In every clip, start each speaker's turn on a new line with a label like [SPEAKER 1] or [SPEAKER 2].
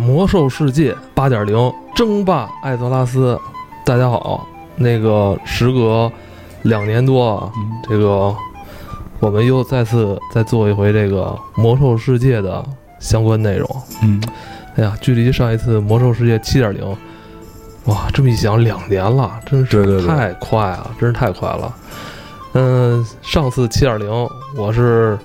[SPEAKER 1] 魔兽世界八点零争霸艾泽拉斯，大家好。那个时隔两年多啊，这个我们又再次再做一回这个魔兽世界的相关内容。
[SPEAKER 2] 嗯，
[SPEAKER 1] 哎呀，距离上一次魔兽世界七点零，哇，这么一想，两年了，真
[SPEAKER 2] 对对对
[SPEAKER 1] 是太快了，真是太快了。嗯，上次七点零我是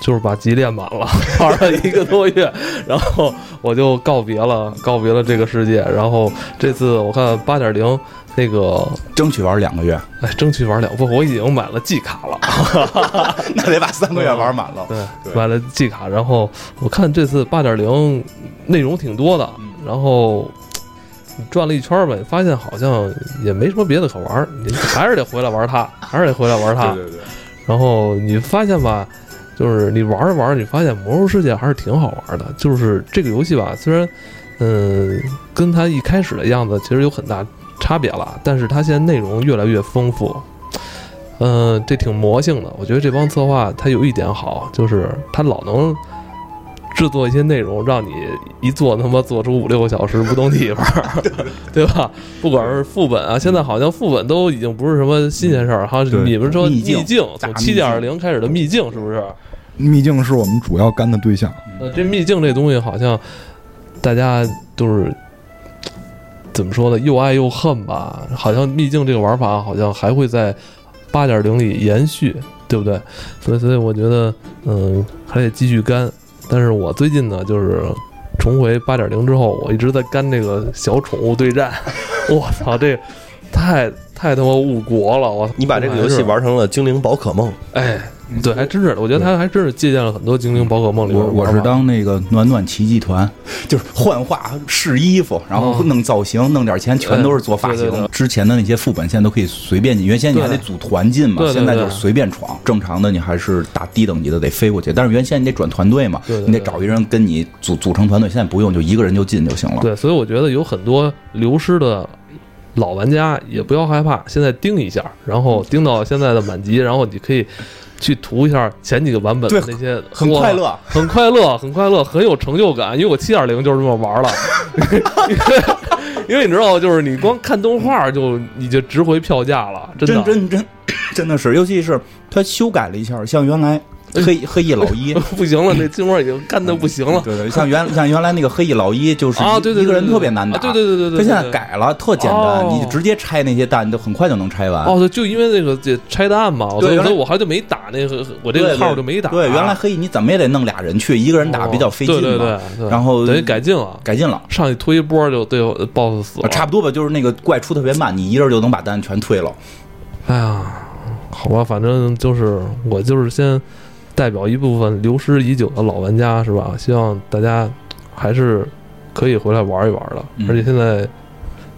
[SPEAKER 1] 就是把级练满了，玩了一个多月，然后我就告别了，告别了这个世界。然后这次我看八点零那个，
[SPEAKER 2] 争取玩两个月，
[SPEAKER 1] 哎，争取玩两不，我已经买了季卡了，
[SPEAKER 2] 那得把三个月玩满了。
[SPEAKER 1] 对，
[SPEAKER 2] 对
[SPEAKER 1] 买了季卡。然后我看这次八点零内容挺多的，然后。转了一圈呗，发现好像也没什么别的可玩儿，你还是得回来玩它，还是得回来玩它。
[SPEAKER 2] 对对对，
[SPEAKER 1] 然后你发现吧，就是你玩着玩着，你发现《魔兽世界》还是挺好玩的。就是这个游戏吧，虽然，嗯，跟它一开始的样子其实有很大差别了，但是它现在内容越来越丰富，嗯，这挺魔性的。我觉得这帮策划它有一点好，就是它老能。制作一些内容，让你一做他妈做出五六个小时不动地方，对吧？不管是副本啊，现在好像副本都已经不是什么新鲜事儿。好像你们说
[SPEAKER 2] 秘境
[SPEAKER 1] 从七点零开始的秘境是不是？
[SPEAKER 3] 秘境是我们主要干的对象。
[SPEAKER 1] 呃，这秘境这东西好像大家都是怎么说呢？又爱又恨吧。好像秘境这个玩法好像还会在八点零里延续，对不对？所以，所以我觉得，嗯，还得继续干。但是我最近呢，就是重回八点零之后，我一直在干这个小宠物对战。我操，这太太他妈误国了！我
[SPEAKER 4] 你把这个游戏玩成了精灵宝可梦，
[SPEAKER 1] 哎，对，还真是的。我觉得他还真是借鉴了很多精灵宝可梦里边
[SPEAKER 2] 我我是当那个暖暖奇迹团，就是幻化试衣服，然后弄造型，弄点钱，全都是做发型。之前的那些副本现在都可以随便进，原先你还得组团进嘛现在就是随便闯。正常的你还是打低等级的得飞过去，但是原先你得转团队嘛，你得找一人跟你组组成团队，现在不用，就一个人就进就行了。
[SPEAKER 1] 对，所以我觉得有很多流失的老玩家也不要害怕，现在盯一下，然后盯到现在的满级，然后你可以去涂一下前几个版本的那些，
[SPEAKER 2] 很快乐，
[SPEAKER 1] 很快乐，很快乐，很有成就感。因为我七点零就是这么玩了，因为你知道，就是你光看动画就你就值回票价了，真的。
[SPEAKER 2] 真真真真的是，尤其是他修改了一下，像原来 黑黑衣老一。
[SPEAKER 1] 不行了，那金花已经干的不行了。
[SPEAKER 2] 对对，像原像原来那个黑衣老一，就是
[SPEAKER 1] 啊，
[SPEAKER 2] 一
[SPEAKER 1] 对
[SPEAKER 2] 一个人特别难打。
[SPEAKER 1] 啊对对对对对，
[SPEAKER 2] 他现在。改了，特简单，
[SPEAKER 1] 哦
[SPEAKER 2] 你就直接拆那些蛋，就很快就能拆完。
[SPEAKER 1] 哦，对，就因为那个这拆蛋嘛，所以所以我还就没打那个，我这个号就没打。
[SPEAKER 2] 对，原来黑衣你怎么也得弄俩人去，一个人打比较费劲嘛。
[SPEAKER 1] 对对对，
[SPEAKER 2] 然后
[SPEAKER 1] 等于改进了，
[SPEAKER 2] 改进了，
[SPEAKER 1] 上去推一波就对 BOSS 死了。
[SPEAKER 2] 差不多吧，就是那个怪出特别慢，你一人就能把蛋全推了。
[SPEAKER 1] 哎呀，好吧，反正就是我就是先代表一部分流失已久的老玩家是吧？希望大家还是可以回来玩一玩的，
[SPEAKER 2] 嗯
[SPEAKER 1] 而且现在。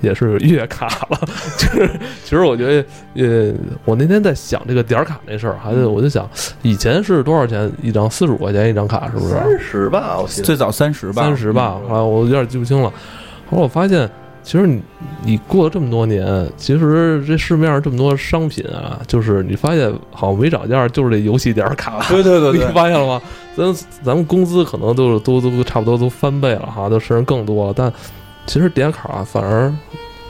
[SPEAKER 1] 也是月卡了，就是其实我觉得，呃，我那天在想这个点儿卡那事儿，还是我就想，以前是多少钱一张？四十五块钱一张卡，是不是？
[SPEAKER 4] 三十吧，我记得
[SPEAKER 2] 最早三十吧，
[SPEAKER 1] 三十吧，
[SPEAKER 2] 嗯
[SPEAKER 1] 啊，我有点记不清了。后来我发现，其实你你过了这么多年，其实这市面上这么多商品啊，就是你发现好像没涨价，就是这游戏点儿卡。
[SPEAKER 2] 对对对
[SPEAKER 1] 你，发现了吗？咱咱们工资可能都是都都差不多都翻倍了哈，都甚至更多了，但其实点卡啊反而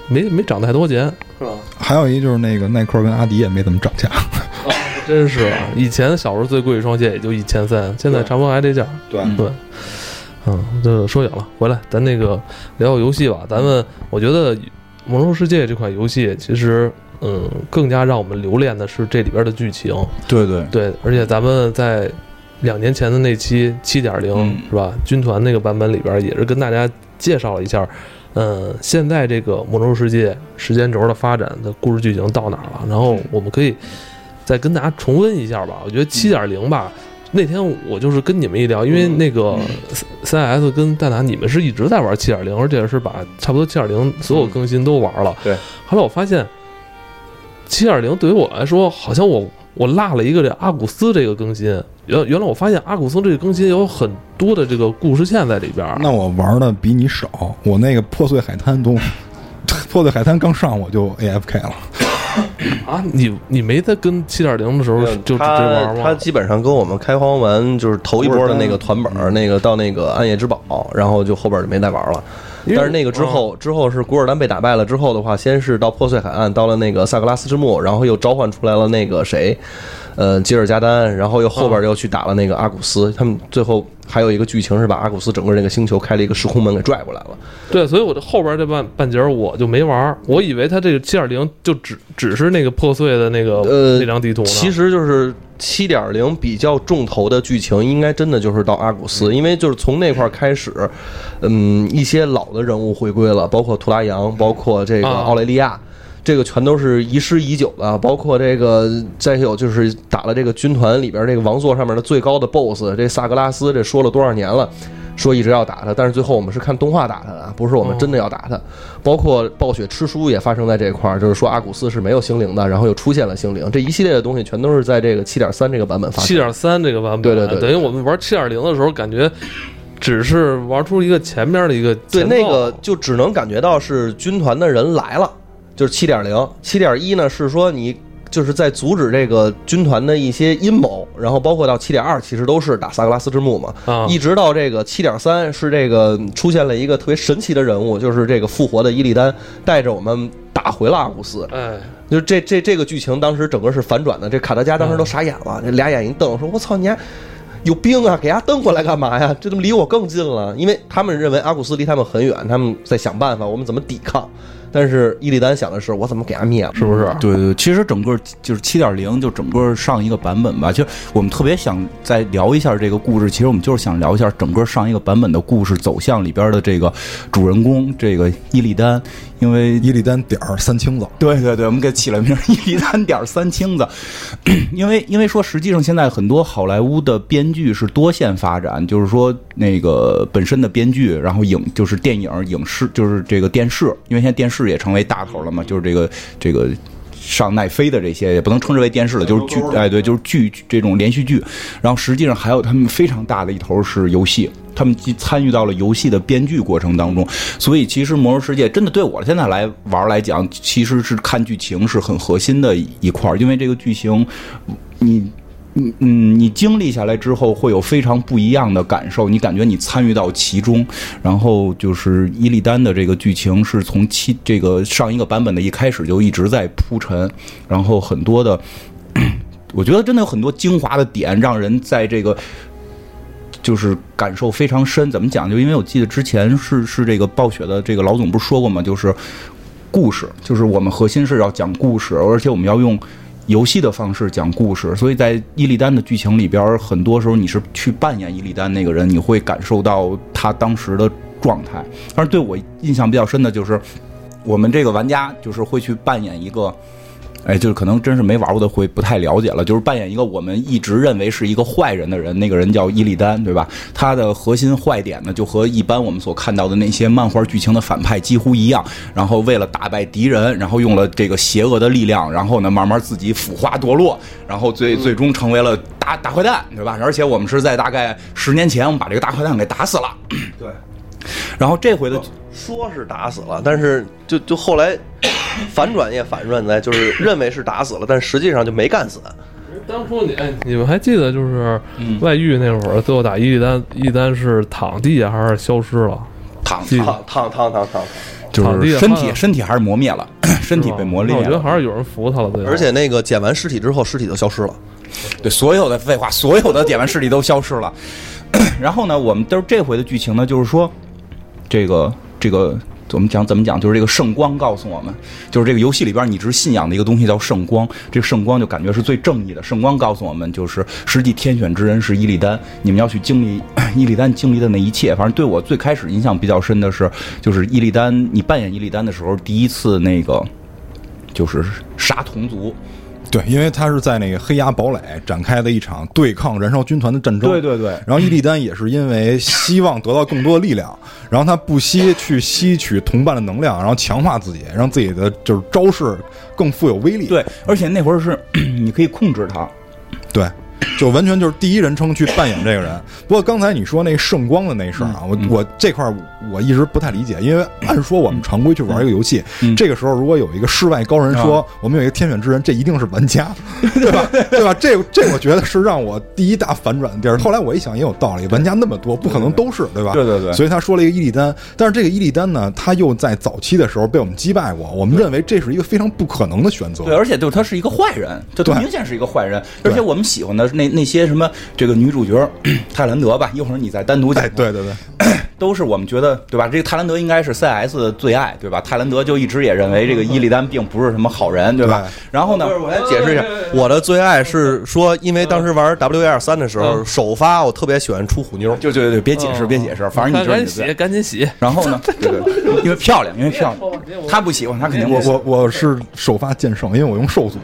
[SPEAKER 1] 没没涨太多钱，是吧？
[SPEAKER 3] 还有一就是那个耐克跟阿迪也没怎么涨价，
[SPEAKER 1] 真是，以前小时候最贵一双鞋也就一千三，现在差不多还这价。
[SPEAKER 3] 对
[SPEAKER 2] 嗯
[SPEAKER 1] 对，嗯，这说远了，回来咱那个聊聊游戏吧。咱们我觉得《魔兽世界》这款游戏其实，嗯，更加让我们留恋的是这里边的剧情。
[SPEAKER 2] 对对
[SPEAKER 1] 对，而且咱们在两年前的那期七点零
[SPEAKER 2] 嗯
[SPEAKER 1] 是吧？军团那个版本里边也是跟大家介绍了一下。嗯，现在这个《魔兽世界》时间轴的发展的故事剧情到哪了？然后我们可以再跟大家重温一下吧。我觉得七点零吧，那天我就是跟你们一聊，因为那个三 S 跟戴拿，你们是一直在玩七点零，而且是把差不多七点零所有更新都玩了。
[SPEAKER 2] 对。
[SPEAKER 1] 后来我发现，七点零对于我来说，好像我我落了一个这阿古斯这个更新。原原来我发现阿古斯这个更新有很多的这个故事线在里边。
[SPEAKER 3] 那我玩的比你少，我那个破碎海滩都，破碎海滩刚上我就 AFK 了。
[SPEAKER 1] 啊，你你没在跟七点零的时候就直接
[SPEAKER 4] 他
[SPEAKER 1] 玩吗？
[SPEAKER 4] 他基本上跟我们开荒完就是头一波的那个团本儿，那个到那个暗夜之宝，然后就后边就没再玩了。但是那个之后，之后是古尔丹被打败了之后的话，先是到破碎海岸，到了那个萨格拉斯之墓，然后又召唤出来了那个谁，呃，吉尔加丹，然后又后边又去打了那个阿古斯。他们最后还有一个剧情是把阿古斯整个那个星球开了一个时空门给拽过来了。
[SPEAKER 1] 对，所以我这后边这半半截我就没玩儿，我以为他这个七点零就只只是那个破碎的那个、
[SPEAKER 4] 呃
[SPEAKER 1] 那张地图呢。
[SPEAKER 4] 其实就是七点零比较重头的剧情，应该真的就是到阿古斯，因为就是从那块儿开始，嗯，一些老的人物回归了，包括图拉扬，包括这个
[SPEAKER 1] 啊
[SPEAKER 4] 奥雷利亚。这个全都是遗失已久的，包括这个，再有就是打了这个军团里边这个王座上面的最高的 BOSS，这萨格拉斯，这说了多少年了，说一直要打他，但是最后我们是看动画打他的，不是我们真的要打他。包括暴雪吃书也发生在这块儿，就是说阿古斯是没有心灵的，然后又出现了心灵，这一系列的东西全都是在这个七点三这个版本发生。
[SPEAKER 1] 七点三这个版本，
[SPEAKER 4] 对对对对
[SPEAKER 1] 等于我们玩七点零的时候，感觉只是玩出一个前面的一个
[SPEAKER 4] 对，那个就只能感觉到是军团的人来了，就是七点零，七点一呢是说你就是在阻止这个军团的一些阴谋，然后包括到七点二其实都是打萨格拉斯之墓嘛，
[SPEAKER 1] 啊
[SPEAKER 4] 一直到这个七点三是这个出现了一个特别神奇的人物，就是这个复活的伊利丹带着我们打回了阿古斯，
[SPEAKER 1] 哎，
[SPEAKER 4] 就这这这个剧情当时整个是反转的，这卡德加当时都傻眼了，这俩眼一瞪，说：“我操，你还有病啊！给他瞪过来干嘛呀？这怎么离我更近了。”因为他们认为阿古斯离他们很远，他们在想办法，我们怎么抵抗。但是伊利丹想的是，我怎么给他灭了？
[SPEAKER 1] 是不是？
[SPEAKER 2] 对对，其实整个就是七点零，就整个上一个版本吧。其实我们特别想再聊一下这个故事，其实我们就是想聊一下整个上一个版本的故事走向里边的这个主人公这个伊利丹，因为
[SPEAKER 3] 伊利丹点儿三清子，
[SPEAKER 2] 对对对，我们给起了名儿伊利丹点儿三清子，因为因为说实际上现在很多好莱坞的编剧是多线发展，就是说那个本身的编剧，然后影就是电影、影视，就是这个电视，因为现在电视也成为大头了嘛，就是这个这个。上奈飞的这些也不能称之为电视了，就是剧，哎，对，就是剧这种连续剧。然后实际上还有他们非常大的一头是游戏，他们既参与到了游戏的编剧过程当中。所以其实《魔兽世界》真的对我现在来玩来讲，其实是看剧情是很核心的一块儿，因为这个剧情，你。嗯，你经历下来之后，会有非常不一样的感受。你感觉你参与到其中，然后就是伊利丹的这个剧情是从七这个上一个版本的一开始就一直在铺陈，然后很多的，我觉得真的有很多精华的点，让人在这个就是感受非常深。怎么讲？就因为我记得之前是是这个暴雪的这个老总不是说过吗？就是故事，就是我们核心是要讲故事，而且我们要用。游戏的方式讲故事，所以在伊利丹的剧情里边，很多时候你是去扮演伊利丹那个人，你会感受到他当时的状态。但是对我印象比较深的就是，我们这个玩家就是会去扮演一个。哎，就是可能真是没玩过的会不太了解了。就是扮演一个我们一直认为是一个坏人的人，那个人叫伊利丹，对吧？他的核心坏点呢，就和一般我们所看到的那些漫画剧情的反派几乎一样。然后为了打败敌人，然后用了这个邪恶的力量，然后呢慢慢自己腐化堕落，然后最最终成为了大大坏蛋，对吧？而且我们是在大概十年前，我们把这个大坏蛋给打死了。
[SPEAKER 4] 对。
[SPEAKER 2] 然后这回的
[SPEAKER 4] 说是打死了，但是就就后来 反转也反转在，就是认为是打死了，但实际上就没干死。
[SPEAKER 1] 当初你哎，你们还记得就是
[SPEAKER 2] 嗯
[SPEAKER 1] 外遇那会儿，最后打伊利丹，伊利丹是躺地下还是消失了？
[SPEAKER 2] 躺
[SPEAKER 1] 记得
[SPEAKER 4] 烫烫烫烫烫！
[SPEAKER 2] 就是身体身体还是磨灭了，身体被磨裂
[SPEAKER 1] 那我觉得。还是有人扶他了，对
[SPEAKER 4] 而且那个捡完尸体之后，尸体就消失了。
[SPEAKER 2] 对，所有的废话，所有的点完尸体都消失了。然后呢，我们都是这回的剧情呢，就是说，这个这个我们讲怎么讲，就是这个圣光告诉我们，就是这个游戏里边你一直信仰的一个东西叫圣光，这圣光就感觉是最正义的。圣光告诉我们，就是实际天选之人是伊利丹，你们要去经历 伊利丹经历的那一切。反正对我最开始印象比较深的是，就是伊利丹，你扮演伊利丹的时候，第一次那个就是杀同族。
[SPEAKER 3] 对，因为他是在那个黑崖堡垒展开的一场对抗燃烧军团的战争。
[SPEAKER 2] 对对对
[SPEAKER 3] 然后伊利丹也是因为希望得到更多的力量，然后他不惜去吸取同伴的能量，然后强化自己，让自己的就是招式更富有威力。
[SPEAKER 2] 对，而且那会儿是 你可以控制他，
[SPEAKER 3] 对，就完全就是第一人称去扮演这个人。不过刚才你说那圣光的那事儿啊，我我这块儿我一直不太理解，因为按说我们常规去玩一个游戏，这个时候如果有一个世外高人说我们有一个天选之人，这一定是玩家，对吧？对吧？这这我觉得是让我第一大反转的地儿。后来我一想也有道理，玩家那么多，不可能都是，对吧？
[SPEAKER 2] 对对对
[SPEAKER 3] 所以他说了一个伊利丹，但是这个伊利丹呢，他又在早期的时候被我们击败过，我们认为这是一个非常不可能的选择。
[SPEAKER 2] 对，而且就是他是一个坏人，这
[SPEAKER 3] 对
[SPEAKER 2] 明显是一个坏人。而且我们喜欢的那那些什么这个女主角泰兰德吧，一会儿你再单独讲
[SPEAKER 3] 哎，。对对对，
[SPEAKER 2] 都是我们觉得对吧？这个泰兰德应该是 CS 的最爱，对吧？泰兰德就一直也认为这个伊利丹并不是什么好人，对吧？
[SPEAKER 3] 对
[SPEAKER 2] 然后呢，
[SPEAKER 4] 我来解释一下，我的最爱是说，因为当时玩 W 二三的时候，首发我特别喜欢出虎妞，
[SPEAKER 2] 就就就别解释，别解释，反正你就是
[SPEAKER 1] 赶紧洗，
[SPEAKER 2] 你的最爱。
[SPEAKER 1] 赶紧洗。
[SPEAKER 2] 然后呢，对对，因为漂亮，因为漂亮，他不喜欢，他肯定不喜欢
[SPEAKER 3] 我我我是首发剑圣，因为我用兽族。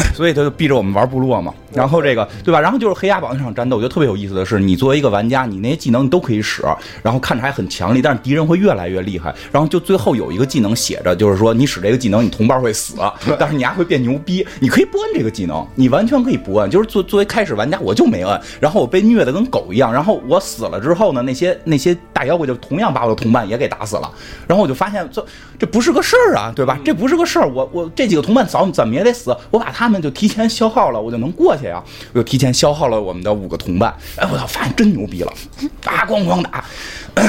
[SPEAKER 2] 所以他就逼着我们玩部落嘛。然后这个对吧？然后就是黑鸭堡那场战斗，我觉得特别有意思的是，你作为一个玩家，你那些技能你都可以使，然后看着还很强力，但是敌人会越来越厉害。然后就最后有一个技能写着，就是说你使这个技能，你同伴会死，但是你还会变牛逼。你可以不摁这个技能，你完全可以不摁。就是作作为开始玩家，我就没摁，然后我被虐的跟狗一样。然后我死了之后呢，那些那些大妖怪就同样把我的同伴也给打死了。然后我就发现这这不是个事儿啊，对吧？这不是个事儿。我我这几个同伴早怎么也得死，我把他他们就提前消耗了，我就能过去呀。我就提前消耗了我们的五个同伴。哎，我操，发现真牛逼了，啊，咣咣打，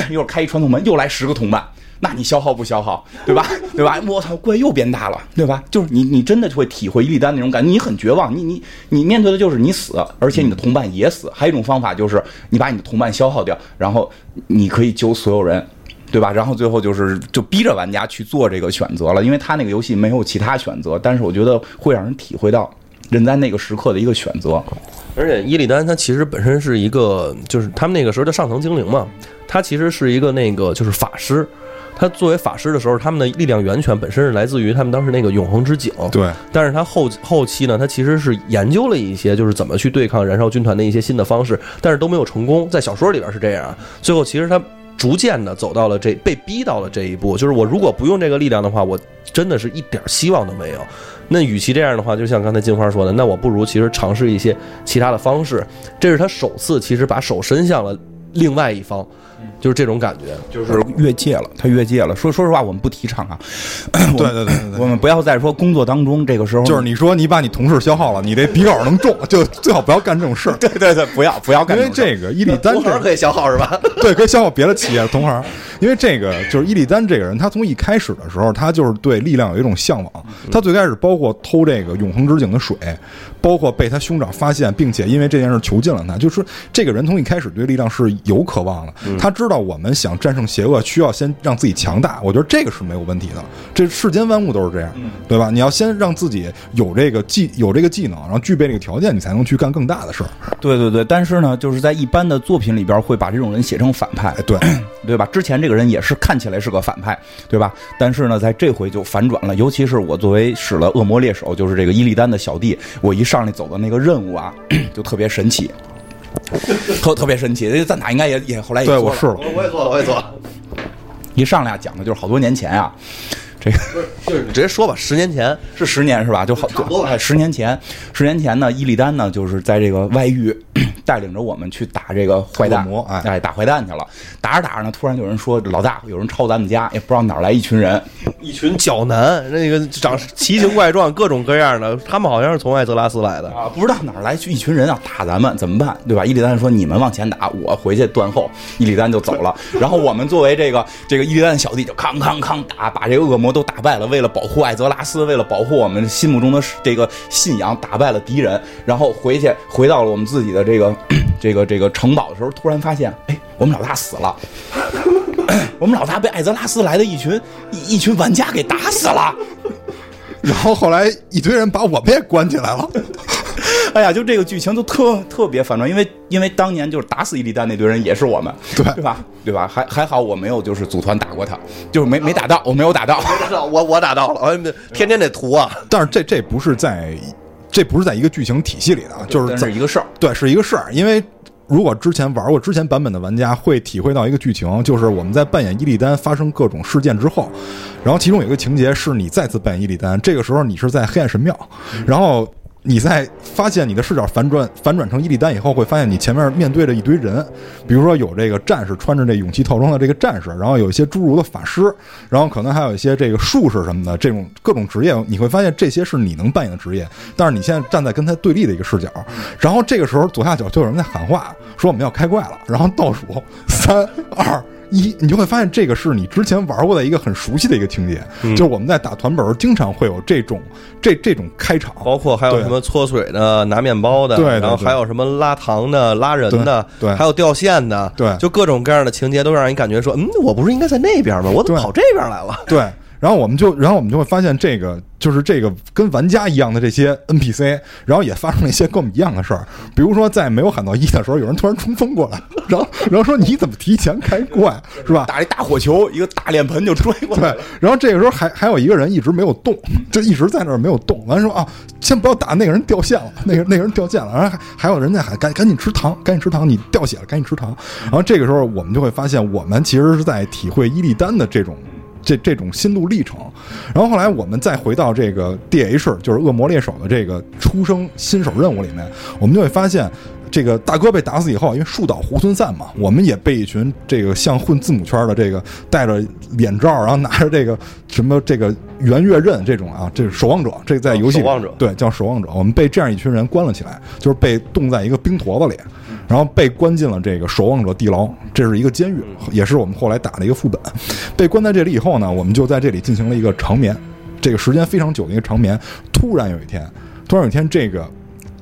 [SPEAKER 2] 一会儿开一传送门，又来十个同伴。那你消耗不消耗，对吧？对吧？我操，怪又变大了，对吧？就是你，你真的就会体会伊利丹那种感觉，你很绝望，你你你面对的就是你死，而且你的同伴也死。还有一种方法就是你把你的同伴消耗掉，然后你可以救所有人。对吧？然后最后就是就逼着玩家去做这个选择了，因为他那个游戏没有其他选择，但是我觉得会让人体会到人在那个时刻的一个选择。
[SPEAKER 4] 而且伊利丹他其实本身是一个，就是他们那个时候的上层精灵嘛，他其实是一个那个就是法师。他作为法师的时候，他们的力量源泉本身是来自于他们当时那个永恒之井。
[SPEAKER 3] 对，
[SPEAKER 4] 但是他后后期呢，他其实是研究了一些就是怎么去对抗燃烧军团的一些新的方式，但是都没有成功。在小说里边是这样，最后其实他逐渐的走到了这被逼到了这一步，就是我如果不用这个力量的话，我真的是一点希望都没有。那与其这样的话，就像刚才金花说的，那我不如其实尝试一些其他的方式。这是他首次其实把手伸向了另外一方，就是这种感觉。
[SPEAKER 2] 就是越界了，他越界了。说说实话，我们不提倡啊。
[SPEAKER 3] 对 对对。
[SPEAKER 2] 我们不要再说工作当中这个时候，
[SPEAKER 3] 就是你说你把你同事消耗了，你这笔稿能中，就最好不要干这种事儿。
[SPEAKER 2] 对对对，不要不要干
[SPEAKER 3] 因为
[SPEAKER 2] 种事儿，
[SPEAKER 3] 这个伊利丹这
[SPEAKER 4] 可以消耗是吧？
[SPEAKER 3] 对，可以消耗别的企业的同行，因为这个就是伊利丹这个人，他从一开始的时候，他就是对力量有一种向往。他最开始包括偷这个永恒之井的水，包括被他兄长发现，并且因为这件事囚禁了他。就是说这个人从一开始对力量是有渴望的，他知道我们想战胜邪恶，需要先让自己强大。我觉得这个是没有问题的，这世间万物都是这样，对吧？你要先让自己有这个技有这个技能，然后具备这个条件，你才能去干更大的事儿。
[SPEAKER 2] 对对对。但是呢，就是在一般的作品里边，会把这种人写成反派
[SPEAKER 3] 哎，，对，
[SPEAKER 2] 对吧？之前这个人也是看起来是个反派，对吧？但是呢，在这回就反转了。尤其是我作为使了恶魔猎手，就是这个伊利丹的小弟，我一上来走的那个任务啊，就特别神奇，特特别神奇。赞塔应该也也后来也
[SPEAKER 3] 对
[SPEAKER 2] 说了
[SPEAKER 3] 我试了。
[SPEAKER 4] 我也做了，我也做了。
[SPEAKER 2] 一上来啊讲的就是好多年前啊，这个
[SPEAKER 4] 就是你直接说吧，十年前
[SPEAKER 2] 是十年是吧？就好
[SPEAKER 4] 差不多吧
[SPEAKER 2] 哎十年前，十年前呢，伊利丹呢就是在这个外域带领着我们去打这个坏蛋
[SPEAKER 3] 哎
[SPEAKER 2] 哎，打坏蛋去了。打着打着呢，突然有人说老大，有人抄咱们家，也不知道哪儿来一群人，
[SPEAKER 4] 一群角男，那个长奇形怪状、各种各样的，他们好像是从艾泽拉斯来的。
[SPEAKER 2] 啊，不知道哪儿来一群人要打咱们，怎么办？对吧？伊利丹说：“你们往前打，我回去断后。”伊利丹就走了。然后我们作为这个这个伊利丹的小弟，就康康康打，把这个恶魔都打败了。为了保护艾泽拉斯，为了保护我们心目中的这个信仰，打败了敌人。然后回去回到了我们自己的这个这个这个城堡的时候，突然发现，哎，我们老大死了。我们老大被艾泽拉斯来的一群一一群玩家给打死了。
[SPEAKER 3] 然后后来一堆人把我们也关起来了。
[SPEAKER 2] 哎呀，就这个剧情就特特别反转，因为因为当年就是打死伊利丹那堆人也是我们，
[SPEAKER 3] 对
[SPEAKER 2] 对吧？对吧？还还好我没有就是组团打过他，就是没没打到，我没有打到。
[SPEAKER 4] 我我打到了，我天天得涂啊。
[SPEAKER 3] 但是这这不是在，这不是在一个剧情体系里的，啊就是
[SPEAKER 2] 是一个事儿，
[SPEAKER 3] 对，是一个事儿。因为如果之前玩过之前版本的玩家会体会到一个剧情，就是我们在扮演伊利丹发生各种事件之后，然后其中有一个情节是你再次扮演伊利丹，这个时候你是在黑暗神庙，然后。你在发现你的视角反转反转成伊利丹以后，会发现你前面面对着一堆人，比如说有这个战士穿着这勇气套装的这个战士，然后有一些侏儒的法师，然后可能还有一些这个术士什么的这种各种职业，你会发现这些是你能扮演的职业，但是你现在站在跟他对立的一个视角，然后这个时候左下角就有人在喊话，说我们要开怪了，然后倒数三二。一，你就会发现这个是你之前玩过的一个很熟悉的一个情节，就是我们在打团本儿经常会有这种这这种开场，
[SPEAKER 4] 包括还有什么搓水的、拿面包的，
[SPEAKER 3] 对对
[SPEAKER 4] 然后还有什么拉糖的、拉人的，
[SPEAKER 3] 对对
[SPEAKER 4] 还有掉线的，
[SPEAKER 3] 对
[SPEAKER 4] 就各种各样的情节都让人感觉说，嗯，我不是应该在那边吗？我怎么跑这边来了？
[SPEAKER 3] 对，然后我们就，然后我们就会发现，这个就是这个跟玩家一样的这些 NPC，然后也发生了一些跟我们一样的事儿。比如说，在没有喊到一的时候，有人突然冲锋过来，然后然后说你怎么提前开怪，是吧？
[SPEAKER 2] 打一大火球，一个大脸盆就追过来
[SPEAKER 3] 对，然后这个时候还还有一个人一直没有动，就一直在那儿没有动。完了说啊，先不要打，那个人掉线了，那个那个人掉线了。然后还还有人在喊，赶赶紧吃糖，赶紧吃糖，你掉血了，赶紧吃糖。然后这个时候我们就会发现，我们其实是在体会伊利丹的这种。这这种心路历程，然后后来我们再回到这个 D H，就是恶魔猎手的这个出生新手任务里面，我们就会发现，这个大哥被打死以后，因为树倒猢狲散嘛，我们也被一群这个像混字母圈的这个戴着眼罩，然后拿着这个什么这个圆月刃这种啊，这是守望者，这个在游戏里
[SPEAKER 4] 守望者。
[SPEAKER 3] 对叫守望者，我们被这样一群人关了起来，就是被冻在一个冰坨子里，然后被关进了这个守望者地牢，这是一个监狱，也是我们后来打的一个副本。被关在这里以后呢，我们就在这里进行了一个长眠，这个时间非常久的一个长眠。突然有一天，突然有一天，这个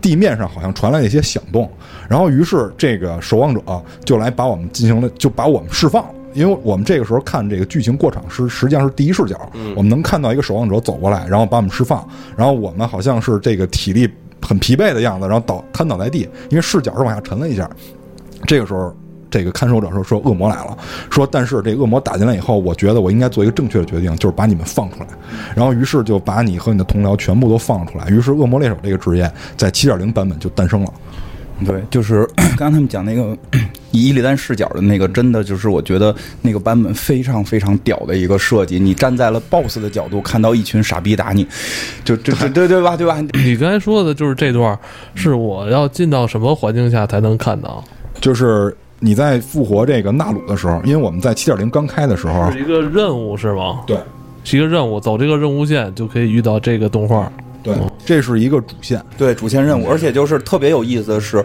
[SPEAKER 3] 地面上好像传来了一些响动，然后于是这个守望者就来把我们进行了，就把我们释放了。因为我们这个时候看这个剧情过场是实际上是第一视角，我们能看到一个守望者走过来，然后把我们释放，然后我们好像是这个体力很疲惫的样子，然后倒瘫倒在地，因为视角是往下沉了一下。这个时候，这个看守者说说恶魔来了，说但是这恶魔打进来以后，我觉得我应该做一个正确的决定，就是把你们放出来。然后于是就把你和你的同僚全部都放了出来。于是恶魔猎手这个职业在七点零版本就诞生了。
[SPEAKER 2] 对，就是 刚刚他们讲那个以伊利丹视角的那个，真的就是我觉得那个版本非常非常屌的一个设计。你站在了 BOSS 的角度，看到一群傻逼打你，就这这对对吧？对吧？
[SPEAKER 1] 你刚才说的就是这段，是我要进到什么环境下才能看到？
[SPEAKER 3] 就是你在复活这个纳鲁的时候，因为我们在七点零刚开的时候
[SPEAKER 1] 是，一个任务是吗？
[SPEAKER 3] 对
[SPEAKER 1] 是一个任务，走这个任务线就可以遇到这个动画。
[SPEAKER 3] 对，这是一个主线。
[SPEAKER 2] 对主线任务，而且就是特别有意思的是，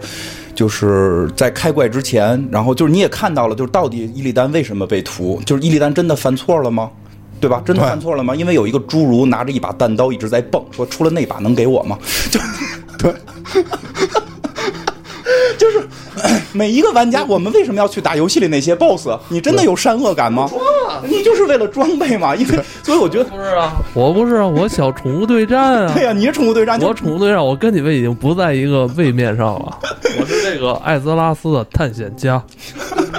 [SPEAKER 2] 就是在开怪之前，然后就是你也看到了，就是到底伊利丹为什么被屠？就是伊利丹真的犯错了吗？对吧？真的犯错了吗？因为有一个侏儒拿着一把弹刀一直在蹦，说出了那把能给我吗？就
[SPEAKER 3] 对，
[SPEAKER 2] 就是 每一个玩家，我们为什么要去打游戏里那些 BOSS？你真的有善恶感吗？你就是为了装备嘛？因为所以我觉得，
[SPEAKER 1] 不是啊，我不是啊，我小宠物对战啊
[SPEAKER 2] 对。呀、你是宠物对战，
[SPEAKER 1] 我宠物对战，我跟你们已经不在一个位面上了。我是这个艾泽拉斯的探险家，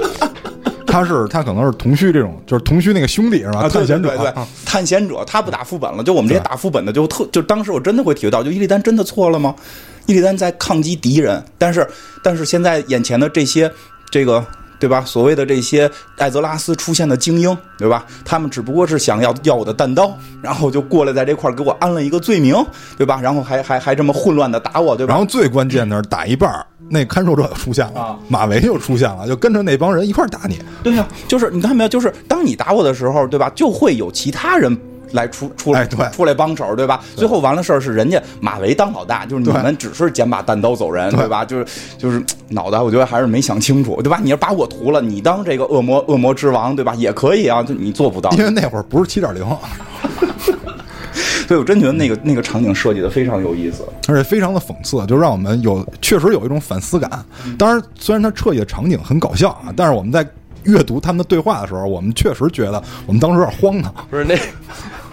[SPEAKER 3] 他是他可能是同须这种，就是同须那个兄弟是吧？
[SPEAKER 2] 啊，
[SPEAKER 3] 探险者
[SPEAKER 2] 对对对
[SPEAKER 3] 啊，
[SPEAKER 2] 探险者他不打副本了，就我们这些打副本的就特，就当时我真的会体会到，就伊利丹真的错了吗？伊利丹在抗击敌人，但是但是现在眼前的这些这个。对吧？所谓的这些艾泽拉斯出现的精英，对吧？他们只不过是想要要我的弹刀，然后就过来在这块儿给我安了一个罪名，对吧？然后还还还这么混乱的打我，对吧？
[SPEAKER 3] 然后最关键的是打一半儿，那看守者又出现了，
[SPEAKER 2] 啊
[SPEAKER 3] 马维又出现了，就跟着那帮人一块儿打你。
[SPEAKER 2] 对呀、就是你看到没有？就是当你打我的时候，对吧？就会有其他人来出出来、
[SPEAKER 3] 哎对
[SPEAKER 2] 出来帮手，对吧？最后完了事儿是人家马维当老大，就是你们只是捡把弹刀走人，
[SPEAKER 3] 对
[SPEAKER 2] 对吧？就是就是脑袋，我觉得还是没想清楚，对吧？你要把我屠了，你当这个恶魔恶魔之王，对吧？也可以啊，就你做不到。
[SPEAKER 3] 因为那会儿不是七点零，
[SPEAKER 2] 所以我真觉得那个那个场景设计的非常有意思。
[SPEAKER 3] 而且非常的讽刺，就让我们有确实有一种反思感。当然，虽然他设计的场景很搞笑啊，但是我们在阅读他们的对话的时候，我们确实觉得我们当时有点荒唐。
[SPEAKER 4] 不是那，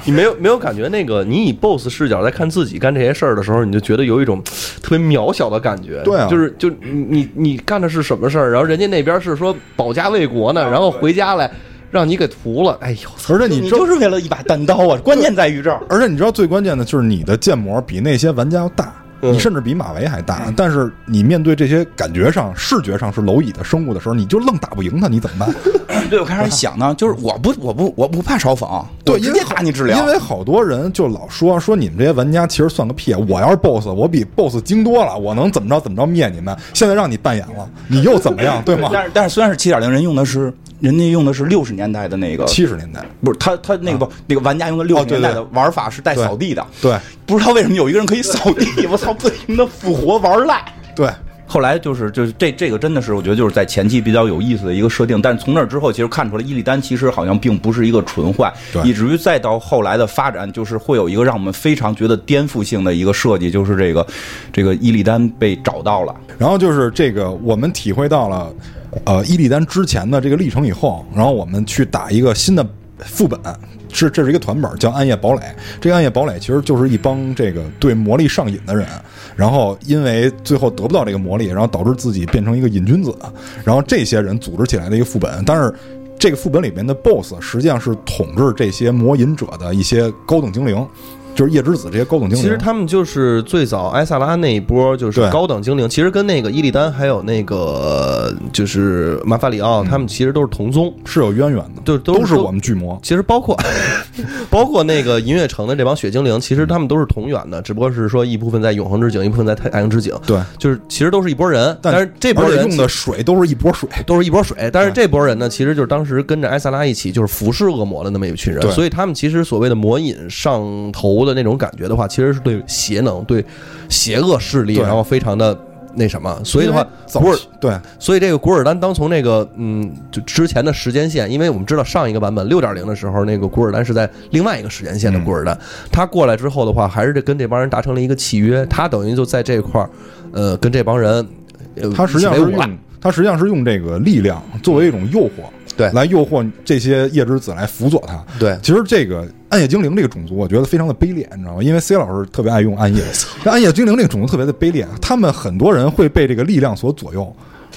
[SPEAKER 4] 你没有没有感觉那个你以 BOSS 视角在看自己干这些事儿的时候，你就觉得有一种特别渺小的感觉。
[SPEAKER 3] 对啊
[SPEAKER 4] 就是就你你你干的是什么事儿，然后人家那边是说保家卫国呢，然后回家来让你给屠了，哎呦，操！
[SPEAKER 3] 而且你
[SPEAKER 2] 你就是为了一把单刀啊！关键在于这儿。
[SPEAKER 3] 而且你知道最关键的就是你的建模比那些玩家要大。你甚至比马维还大。但是你面对这些感觉上、视觉上是蝼蚁的生物的时候，你就愣打不赢他，你怎么办？
[SPEAKER 2] 对，我开始想呢，就是我不我不我不怕嘲讽，
[SPEAKER 3] 对，
[SPEAKER 2] 我直接
[SPEAKER 3] 因为
[SPEAKER 2] 打你治疗，
[SPEAKER 3] 因为好多人就老说说你们这些玩家其实算个屁，我要是 BOSS，我比 BOSS 精多了，我能怎么着怎么着灭你们。现在让你扮演了，你又怎么样，对吗？
[SPEAKER 2] 但是但是虽然是七点零，人用的是人家用的是六十年代的那个，
[SPEAKER 3] 七十年代，
[SPEAKER 2] 不是他他那个不那个玩家用的六十年代的玩法是带扫地的，
[SPEAKER 3] 对
[SPEAKER 2] 不知道为什么有一个人可以扫地，我操，不停的复活玩赖。
[SPEAKER 3] 对，
[SPEAKER 2] 后来就是就是这这个真的是我觉得就是在前期比较有意思的一个设定，但是从那之后其实看出来伊利丹其实好像并不是一个纯坏，
[SPEAKER 3] 对。
[SPEAKER 2] 以至于再到后来的发展，就是会有一个让我们非常觉得颠覆性的一个设计，就是这个这个伊利丹被找到了，
[SPEAKER 3] 然后就是这个，我们体会到了，呃，伊利丹之前的这个历程以后，然后我们去打一个新的副本，是这是一个团本，叫《暗夜堡垒》。这个《暗夜堡垒》其实就是一帮这个对魔力上瘾的人，然后因为最后得不到这个魔力，然后导致自己变成一个瘾君子，然后这些人组织起来的一个副本，但是。这个副本里面的 BOSS 实际上是统治这些魔瘾者的一些高等精灵，就是夜之子这些高等精灵。
[SPEAKER 4] 其实他们就是最早埃萨拉那一波，就是高等精灵，其实跟那个伊利丹还有那个就是马法里奥，他们其实都是同宗，
[SPEAKER 3] 是有渊源的，
[SPEAKER 4] 就都
[SPEAKER 3] 都是我们巨魔。
[SPEAKER 4] 其实包括 包括那个银月城的这帮雪精灵，其实他们都是同源的，只不过是说一部分在永恒之井，一部分在太阳之井，
[SPEAKER 3] 对，
[SPEAKER 4] 就是其实都是一波人，但是这波人
[SPEAKER 3] 用的水都是一波水。
[SPEAKER 4] 都是一波水，但是这波人呢，其实就是当时跟着埃萨拉一起，就是服侍恶魔的那么一群人
[SPEAKER 3] 对，
[SPEAKER 4] 所以他们其实所谓的魔瘾上头的那种感觉的话，其实是对邪能、对邪恶势力，然后非常的那什么，所以的话古尔
[SPEAKER 3] 对。
[SPEAKER 4] 所以这个古尔丹当从那个嗯，就之前的时间线，因为我们知道上一个版本六点零的时候，那个古尔丹是在另外一个时间线的古尔丹，他过来之后的话，还是这跟这帮人达成了一个契约，他等于就在这块儿，呃，跟这帮人，呃
[SPEAKER 3] 他实际上他实际上是用这个力量作为一种诱惑，
[SPEAKER 4] 对
[SPEAKER 3] 来诱惑这些夜之子来辅佐他。
[SPEAKER 4] 对
[SPEAKER 3] 其实这个暗夜精灵这个种族，我觉得非常的卑劣，你知道吗？因为 C 老师特别爱用暗夜，这暗夜精灵这个种族特别的卑劣，他们很多人会被这个力量所左右。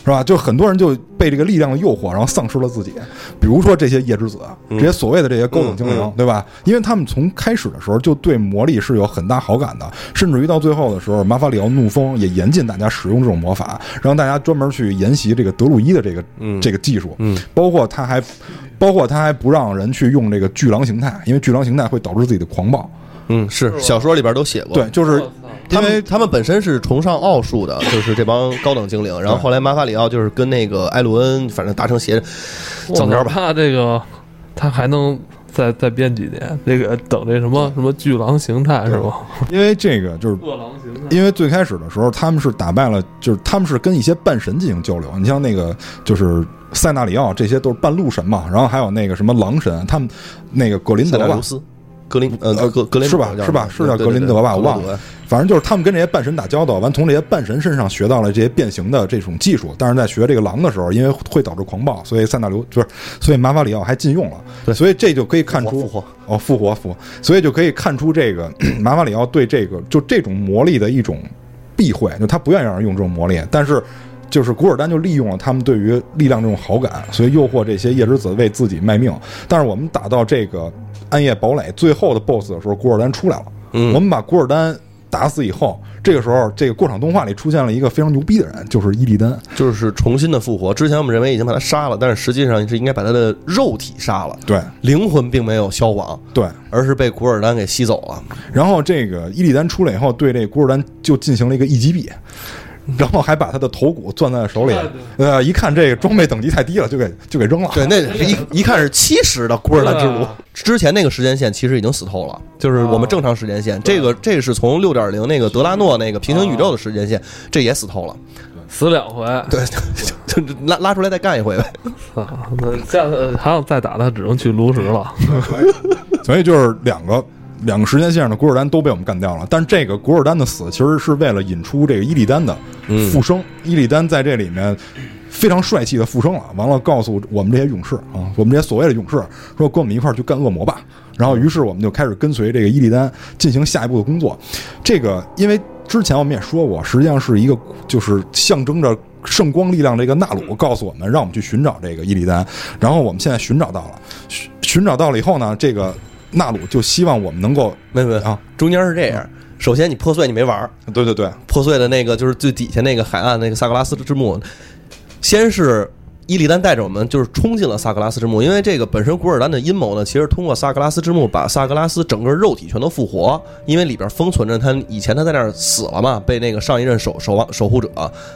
[SPEAKER 3] 是吧？就很多人就被这个力量的诱惑，然后丧失了自己。比如说这些夜之子，这些所谓的这些高等精灵，对吧？因为他们从开始的时候就对魔力是有很大好感的，甚至于到最后的时候，马法里奥怒风也严禁大家使用这种魔法，让大家专门去研习这个德鲁伊的这个、这个技术。
[SPEAKER 4] 嗯，
[SPEAKER 3] 包括他还，包括他还不让人去用这个巨狼形态，因为巨狼形态会导致自己的狂暴。
[SPEAKER 4] 嗯，是小说里边都写过。
[SPEAKER 3] 对，就是
[SPEAKER 4] 他
[SPEAKER 3] 因为
[SPEAKER 4] 们他们本身是崇尚奥数的，就是这帮高等精灵。然后后来马法里奥就是跟那个艾伦恩，反正达成协
[SPEAKER 1] 我
[SPEAKER 4] 怎么着吧？
[SPEAKER 1] 怕这个他还能再再编几年，这个等那什么什么巨狼形态是吧？
[SPEAKER 3] 因为这个就是
[SPEAKER 1] 恶狼形态。
[SPEAKER 3] 因为最开始的时候，他们是打败了，就是他们是跟一些半神进行交流。你像那个就是塞纳里奥，这些都是半路神嘛。然后还有那个什么狼神，他们那个格林德吧
[SPEAKER 4] 塞纳留，斯、格林呃
[SPEAKER 3] 呃
[SPEAKER 4] 格格林
[SPEAKER 3] 是吧是吧是叫格林德吧我忘了反正就是他们跟这些半神打交道，完从这些半神身上学到了这些变形的这种技术。但是在学这个狼的时候，因为会导致狂暴，所以塞纳留就是，所以马法里奥还禁用了。
[SPEAKER 4] 对
[SPEAKER 3] 所以这就可以看出
[SPEAKER 4] 复活
[SPEAKER 3] 哦，复活复活，所以就可以看出这个 马法里奥对这个就这种魔力的一种避讳，就他不愿意让人用这种魔力，但是。就是古尔丹就利用了他们对于力量这种好感，所以诱惑这些夜之子为自己卖命。但是我们打到这个暗夜堡垒最后的 BOSS 的时候，古尔丹出来了。
[SPEAKER 4] 嗯
[SPEAKER 3] 我们把古尔丹打死以后，这个时候这个过场动画里出现了一个非常牛逼的人，就是伊利丹。
[SPEAKER 4] 就是重新的复活。之前我们认为已经把他杀了，但是实际上是应该把他的肉体杀了，
[SPEAKER 3] 对
[SPEAKER 4] 灵魂并没有消亡，
[SPEAKER 3] 对，
[SPEAKER 4] 而是被古尔丹给吸走了。
[SPEAKER 3] 然后这个伊利丹出来以后，对这古尔丹就进行了一个一击毙，然后还把他的头骨攥在了手里。呃，一看这个装备等级太低了，就给就给扔了。
[SPEAKER 4] 对，那是一 一看是七十的古尔丹之路
[SPEAKER 1] 对啊。
[SPEAKER 4] 之前那个时间线其实已经死透了，就是我们正常时间线。这个这是从六点零那个德拉诺那个平行宇宙的时间线，这也死透了。
[SPEAKER 1] 死两回，
[SPEAKER 4] 对，就就拉拉出来再干一回呗。
[SPEAKER 1] 啊，那下次还要再打他，只能去炉石了。
[SPEAKER 3] 所以就是两个两个时间线上的古尔丹都被我们干掉了。但这个古尔丹的死其实是为了引出这个伊利丹的复生。伊利丹在这里面非常帅气的复生了，完了告诉我们这些勇士啊，我们这些所谓的勇士说跟我们一块儿去干恶魔吧。然后于是我们就开始跟随这个伊利丹进行下一步的工作。这个因为之前我们也说过，实际上是一个就是象征着。圣光力量这个纳鲁告诉我们，让我们去寻找这个伊利丹，然后我们现在寻找到了，寻寻找到了以后呢，这个纳鲁就希望我们能够
[SPEAKER 4] 没没
[SPEAKER 3] 啊，
[SPEAKER 4] 中间是这样，首先你破碎你没玩儿，
[SPEAKER 3] 对对对，
[SPEAKER 4] 破碎的那个就是最底下那个海岸那个萨格拉斯之墓，先是伊利丹带着我们就是冲进了萨格拉斯之墓，因为这个本身古尔丹的阴谋呢，其实通过萨格拉斯之墓把萨格拉斯整个肉体全都复活，因为里边封存着他以前他在那儿死了嘛，被那个上一任守守望守护者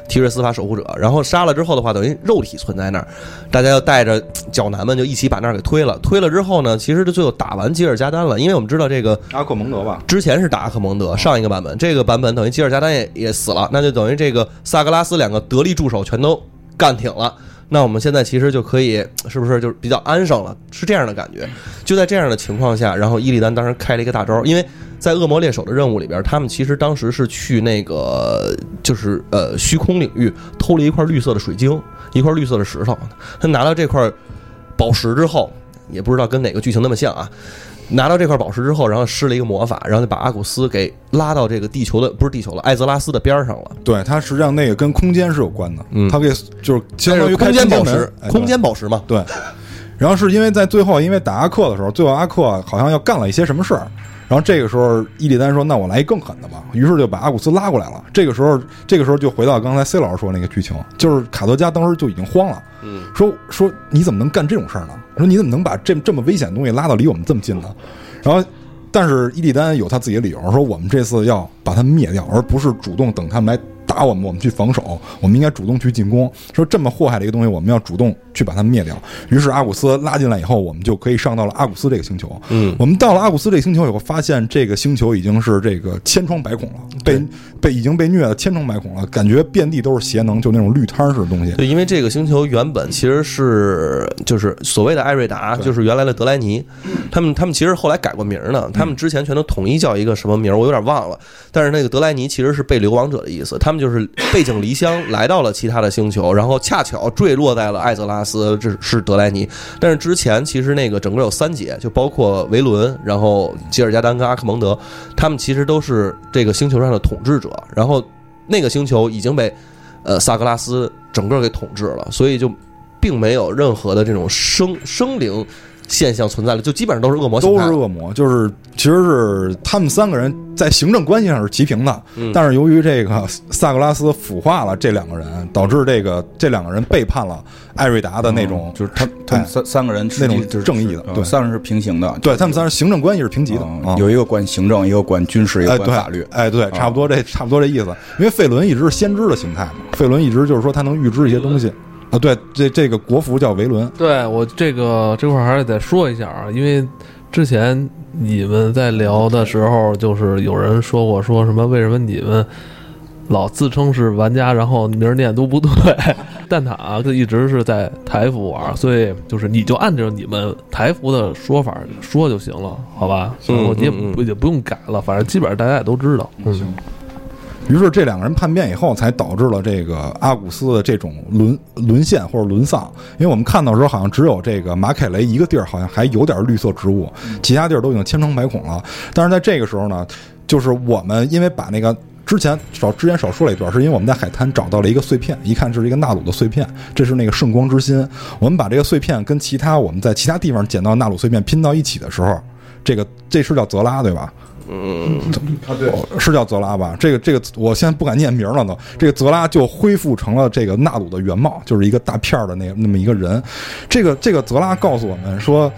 [SPEAKER 4] 提瑞斯法守护者，然后杀了之后的话，等于肉体存在那儿，大家要带着角男们就一起把那儿给推了，推了之后呢，其实就最后打完吉尔加丹了，因为我们知道这个
[SPEAKER 3] 阿克蒙德吧，
[SPEAKER 4] 之前是打阿克蒙德上一个版本，这个版本等于吉尔加丹也也死了，那就等于这个萨格拉斯两个得力助手全都干挺了。那我们现在其实就可以，是不是就是比较安生了？是这样的感觉。就在这样的情况下，然后伊利丹当时开了一个大招，因为在恶魔猎手的任务里边，他们其实当时是去那个就是呃虚空领域偷了一块绿色的水晶，一块绿色的石头。他拿到这块宝石之后，也不知道跟哪个剧情那么像啊。拿到这块宝石之后，然后施了一个魔法，然后就把阿古斯给拉到这个地球的不是地球了，艾泽拉斯的边儿上了。
[SPEAKER 3] 对，它实际上那个跟空间是有关的，
[SPEAKER 4] 嗯
[SPEAKER 3] 它给就是相当于
[SPEAKER 4] 空间宝石空间宝石嘛。
[SPEAKER 3] 对。然后是因为在最后，因为打阿克的时候，最后阿克好像要干了一些什么事儿，然后这个时候伊利丹说：“那我来一更狠的吧。”于是就把阿古斯拉过来了。这个时候，这个时候就回到刚才 C 老师说那个剧情，就是卡德加当时就已经慌了，
[SPEAKER 4] 嗯，
[SPEAKER 3] 说说你怎么能干这种事儿呢？说你怎么能把这这么危险的东西拉到离我们这么近呢？然后，但是伊利丹有他自己的理由，说我们这次要把他们灭掉，而不是主动等他们来打我们，我们去防守，我们应该主动去进攻。说这么祸害的一个东西，我们要主动去把它灭掉。于是阿古斯拉进来以后，我们就可以上到了阿古斯这个星球。
[SPEAKER 4] 嗯，
[SPEAKER 3] 我们到了阿古斯这个星球以后，发现这个星球已经是这个千疮百孔了，被被已经被虐的千疮百孔了，感觉遍地都是邪能，就那种绿摊儿似的东西。
[SPEAKER 4] 对，因为这个星球原本其实是就是所谓的艾瑞达，就是原来的德莱尼，他们他们其实后来改过名儿呢，他们之前全都统一叫一个什么名，我有点忘了。但是那个德莱尼其实是被流亡者的意思，他们就是背井离乡来到了其他的星球，然后恰巧坠落在了艾泽拉斯，这是德莱尼。但是之前其实那个整个有三节，就包括维伦，然后吉尔加丹跟阿克蒙德，他们其实都是这个星球上的统治者，然后那个星球已经被呃萨格拉斯整个给统治了，所以就并没有任何的这种生生灵现象存在了，就基本上都是恶魔形
[SPEAKER 3] 都。是恶魔，就是其实是他们三个人在行政关系上是齐平的，
[SPEAKER 4] 嗯
[SPEAKER 3] 但是由于这个萨格拉斯腐化了这两个人，导致这个这两个人背叛了艾瑞达的那种，
[SPEAKER 2] 就是他他们
[SPEAKER 3] 哎
[SPEAKER 2] 三三个人
[SPEAKER 3] 那种
[SPEAKER 2] 就是
[SPEAKER 3] 正义的对
[SPEAKER 2] 呃三个人是平行的，
[SPEAKER 3] 对他们三人行政关系是平级的，
[SPEAKER 2] 有一个管行政，一个管军事，一个管法律。
[SPEAKER 3] 哎对，差不多这差不多这意思，因为费伦一直是先知的形态嘛，费伦一直就是说他能预知一些东西啊，对，这这个国服叫维伦，
[SPEAKER 1] 对我这个这块儿还是得说一下啊，因为之前你们在聊的时候，就是有人说过说什么为什么你们老自称是玩家，然后名儿念都不对。蛋挞就一直是在台服玩，所以就是你就按照你们台服的说法说就行了，好吧？
[SPEAKER 4] 嗯
[SPEAKER 1] 我也
[SPEAKER 4] 嗯
[SPEAKER 1] 不也不用改了，反正基本上大家也都知道。嗯，
[SPEAKER 3] 于是这两个人叛变以后，才导致了这个阿古斯的这种沦沦陷或者沦丧。因为我们看到的时候，好像只有这个马凯雷一个地儿好像还有点绿色植物，其他地儿都已经千疮百孔了。但是在这个时候呢，就是我们因为把那个。之前少之前少说了一段，是因为我们在海滩找到了一个碎片，一看是一个纳鲁的碎片，这是那个圣光之心。我们把这个碎片跟其他我们在其他地方捡到纳鲁碎片拼到一起的时候，这个这是叫泽拉对吧？
[SPEAKER 4] 嗯，
[SPEAKER 3] 啊，对，是叫泽拉吧？这个这个，我现在不敢念名了都。这个泽拉就恢复成了这个纳鲁的原貌，就是一个大片儿的那那么一个人。这个这个泽拉告诉我们说，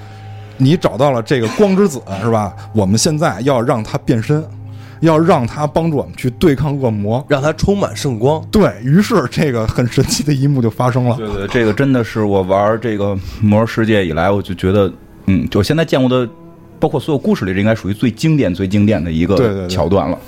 [SPEAKER 3] 你找到了这个光之子是吧？我们现在要让他变身，要让他帮助我们去对抗恶魔。
[SPEAKER 4] 让他充满圣光。
[SPEAKER 3] 对于是，这个很神奇的一幕就发生了。
[SPEAKER 2] 对对，这个真的是我玩这个魔兽世界以来，我就觉得，嗯，就现在见过的，包括所有故事里，这应该属于最经典、最经典的一个
[SPEAKER 3] 对对对
[SPEAKER 2] 桥段了。